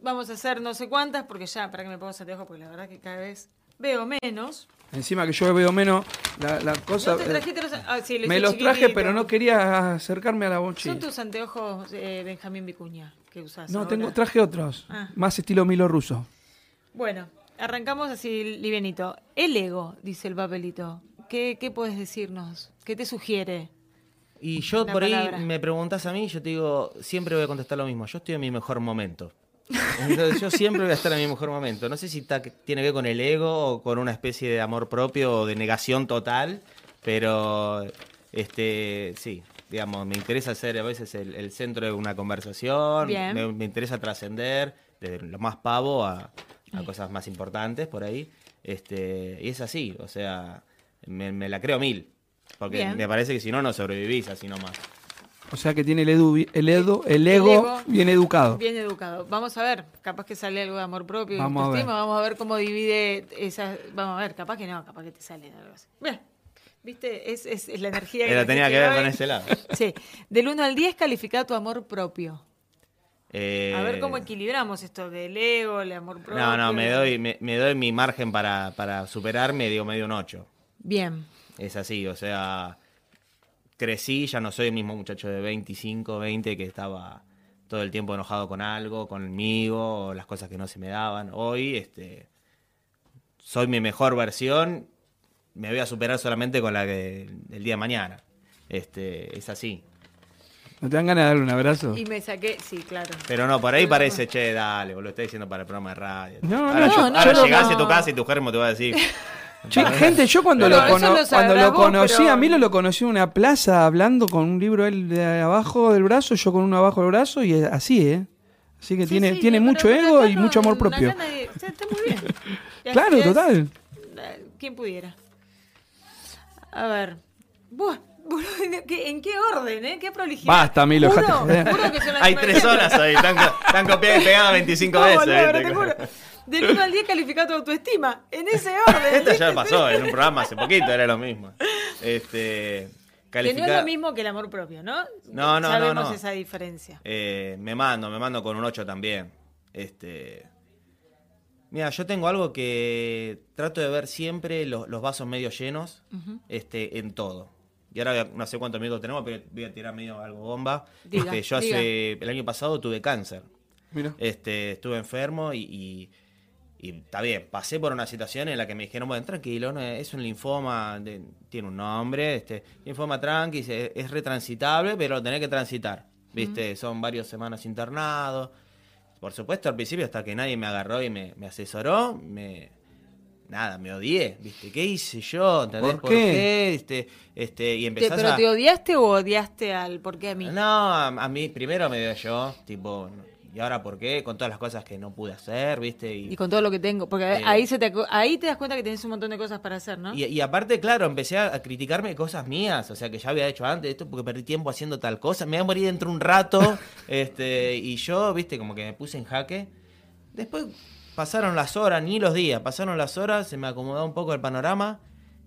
Vamos a hacer no sé cuántas, porque ya, para que me ponga anteojos, porque la verdad que cada vez veo menos. Encima que yo veo menos la, la cosa. ¿No te trajiste los- ah, sí, me los traje, pero no quería acercarme a la bochilla. Son tus anteojos eh, Benjamín Vicuña que usás No, ahora. tengo, traje otros. Ah. Más estilo Milo ruso. Bueno, arrancamos así livianito. El ego, dice el papelito. ¿Qué, qué puedes decirnos? ¿Qué te sugiere? Y yo por ahí me preguntas a mí, yo te digo, siempre voy a contestar lo mismo. Yo estoy en mi mejor momento. Entonces yo siempre voy a estar en mi mejor momento. No sé si tiene que ver con el ego o con una especie de amor propio o de negación total, pero este sí, digamos, me interesa ser a veces el, el centro de una conversación, me, me interesa trascender desde lo más pavo a, a cosas más importantes por ahí. Este, y es así, o sea, me, me la creo mil. Porque Bien. me parece que si no, no sobrevivís así nomás. O sea que tiene el, edu, el, edo, el El ego bien educado. Bien educado. Vamos a ver, capaz que sale algo de amor propio y Vamos a autoestima. ver. Vamos a ver cómo divide esas. Vamos a ver, capaz que no, capaz que te sale algo así. Bien. ¿Viste? Es, es, es la energía Pero tenía que ver hoy. con ese lado. Sí. Del 1 al 10, califica tu amor propio. Eh, A ver cómo equilibramos esto del ego, el amor propio. No, no, me doy, me, me doy mi margen para, para superarme, digo medio un 8. Bien. Es así, o sea, crecí, ya no soy el mismo muchacho de 25, 20 que estaba todo el tiempo enojado con algo, conmigo, o las cosas que no se me daban. Hoy, este, soy mi mejor versión, me voy a superar solamente con la que del día de mañana. Este, es así. ¿No te dan ganas de darle un abrazo? Y me saqué, sí, claro. Pero no, por ahí parece, che, dale, vos lo estás diciendo para el programa de radio. No, ahora no, yo- no, ahora no, llegás no. a tu casa y tu germo te va a decir. Che, gente, yo cuando Pero lo, eso cono- lo sabrás cuando lo vos, conocí, pero- a Milo lo conocí en una plaza hablando con un libro él de abajo del brazo, yo con uno abajo del brazo y así, ¿eh? Así que Sí, tiene, sí, tiene mucho ego y no- mucho amor propio. nadie- o sea, está muy bien. Y Claro, es. total. Eh, ¿Quién pudiera? A ver. Buah, boludo, ¿qué- ¿En qué orden, eh? ¿Qué prolijidad? Basta, Milo, Juro, juro que son las Hay tres horas ahí, están, están copiadas y pegadas 25 No, veces. te juro. Del 1 al 10 califica tu autoestima. En ese orden. Esto ya pasó en un programa hace poquito, era lo mismo. Este, Que no es lo mismo que el amor propio, ¿no? No, no, no, Sabemos no. esa diferencia. Eh, me mando, me mando con un 8 también. Este. Mira, yo tengo algo que trato de ver siempre los, los vasos medio llenos este, en todo. y ahora no sé cuántos minutos tenemos, pero voy a tirar medio algo bomba. Diga, Este, yo diga. hace, el año pasado tuve cáncer. Mira. Este, estuve enfermo y, y, y está bien, pasé por una situación en la que me dijeron, bueno, tranquilo, no, es un linfoma, de- tiene un nombre, este, linfoma tranqui, es retransitable, pero lo tenés que transitar, ¿viste? Son varias semanas internados. Por supuesto, al principio, hasta que nadie me agarró y me, me asesoró, me... Nada, me odié, ¿viste? ¿Qué hice yo? ¿Entendés? ¿Por qué? Este, este, y Te- empezás ¿Pero a... te odiaste o odiaste al por qué a mí? No, a, a mí primero me dio yo, tipo, ¿y ahora por qué? Con todas las cosas que no pude hacer, ¿viste? Y, Y con todo lo que tengo. Porque Eh. ahí, se te, ahí te das cuenta que tenés un montón de cosas para hacer, ¿no? y, y aparte, claro, empecé a, a criticarme cosas mías, o sea, que ya había hecho antes, esto porque perdí tiempo haciendo tal cosa, me voy a morir dentro de un rato, este, y yo, ¿viste? Como que me puse en jaque. Después pasaron las horas, ni los días, pasaron las horas, se me acomodó un poco el panorama.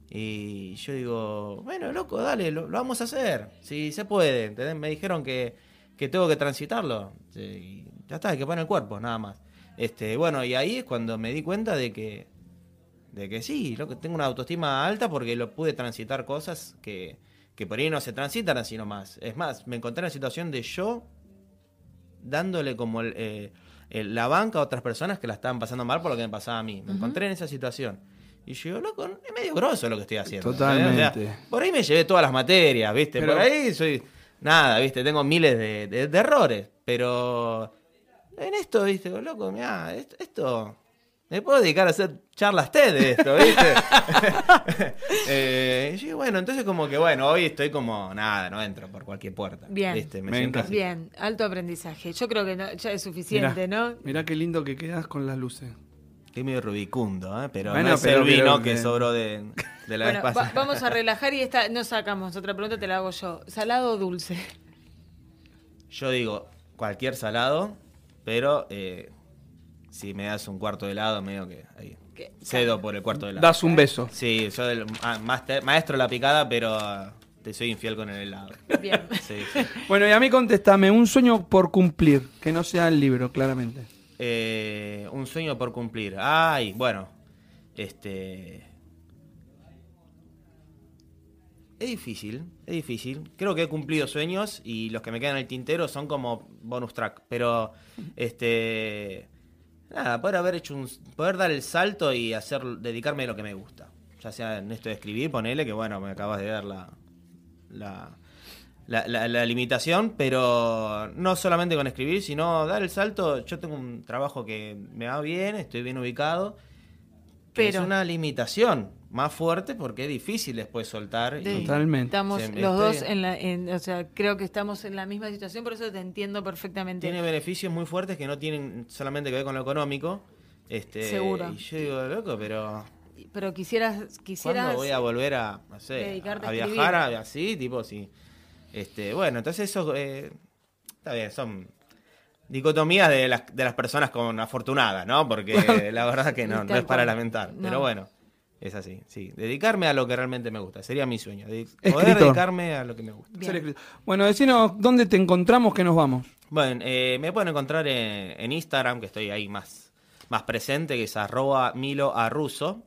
Y yo digo, bueno, loco, dale, lo, lo vamos a hacer. Si se puede, ¿entendés? Me dijeron que, que tengo que transitarlo. Sí, ya está, hay que poner el cuerpo, nada más. Este, bueno, y ahí es cuando me di cuenta de que, de que sí, loco, tengo una autoestima alta porque lo pude transitar cosas que, que por ahí no se transitan así nomás. Es más, me encontré en la situación de yo dándole como el, eh, el- la banca a otras personas que la estaban pasando mal por lo que me pasaba a mí. Me encontré en esa situación. Y yo digo, loco, es medio grosso lo que estoy haciendo. Totalmente. ¿entendés? O sea, por ahí me llevé todas las materias, ¿viste? Pero- Por ahí soy. Nada, ¿viste? Tengo miles de, de- de errores. Pero. En esto, ¿viste? Loco, mirá, esto. esto- me puedo dedicar a hacer charlas TED de esto, ¿viste? eh, y bueno, entonces como que, bueno, hoy estoy como, nada, no entro por cualquier puerta. Bien. ¿viste? Me siento así. Bien, alto aprendizaje. Yo creo que no- ya es suficiente, Mirá, ¿no? mirá qué lindo que quedas con las luces. Estoy medio rubicundo, ¿eh? Pero Bueno, no es pero- el vino pero- que eh. sobró de, de la Bueno, vez va- pasada. vamos a relajar y esta no sacamos. Otra pregunta te la hago yo. ¿Salado o dulce? Yo digo cualquier salado, pero eh, si me das un cuarto de helado, medio que ahí. ¿Qué? Cedo por el cuarto de helado. Das un beso. Sí, soy el ah, master- maestro de la picada, pero ah, te soy infiel con el helado. Bien. Sí, sí. Bueno, y a mí contéstame, un sueño por cumplir, que no sea el libro, claramente. Eh, un sueño por cumplir. Ay, bueno. Este. Es difícil, es difícil. Creo que he cumplido sueños y los que me quedan en el tintero son como bonus track. Pero, este. Nada, poder haber hecho un. poder dar el salto y hacer. dedicarme a lo que me gusta. Ya sea en esto de escribir, ponele que bueno, me acabas de dar la. la. la, la- la limitación, pero no solamente con escribir, sino dar el salto. Yo tengo un trabajo que me va bien, estoy bien ubicado. Pero- es una limitación más fuerte porque es difícil después soltar. y-. Totalmente. Estamos los dos en la. en- o sea, creo que estamos en la misma situación, por eso te entiendo perfectamente. tiene beneficios muy fuertes que no tienen solamente que ver con lo económico. Este, Seguro. Y yo digo, loco, pero Pero quisieras. quisieras ¿cuándo voy a volver a, no sé, dedicarte a a viajar a- así? Tipo, sí. Este, bueno, entonces eso eh, está bien, son dicotomías de las, de las personas con afortunadas, ¿no? Porque la verdad que no, no es para cual. lamentar. No. Pero bueno, es así, sí. Dedicarme a lo que realmente me gusta, sería mi sueño. de- poder Escritor. dedicarme a lo que me gusta. Bien. Ser escritor. Bueno, decinos dónde te encontramos que nos vamos. Bueno, eh, me pueden encontrar en, en Instagram, que estoy ahí más, más presente, que es arroba Milo Arruso.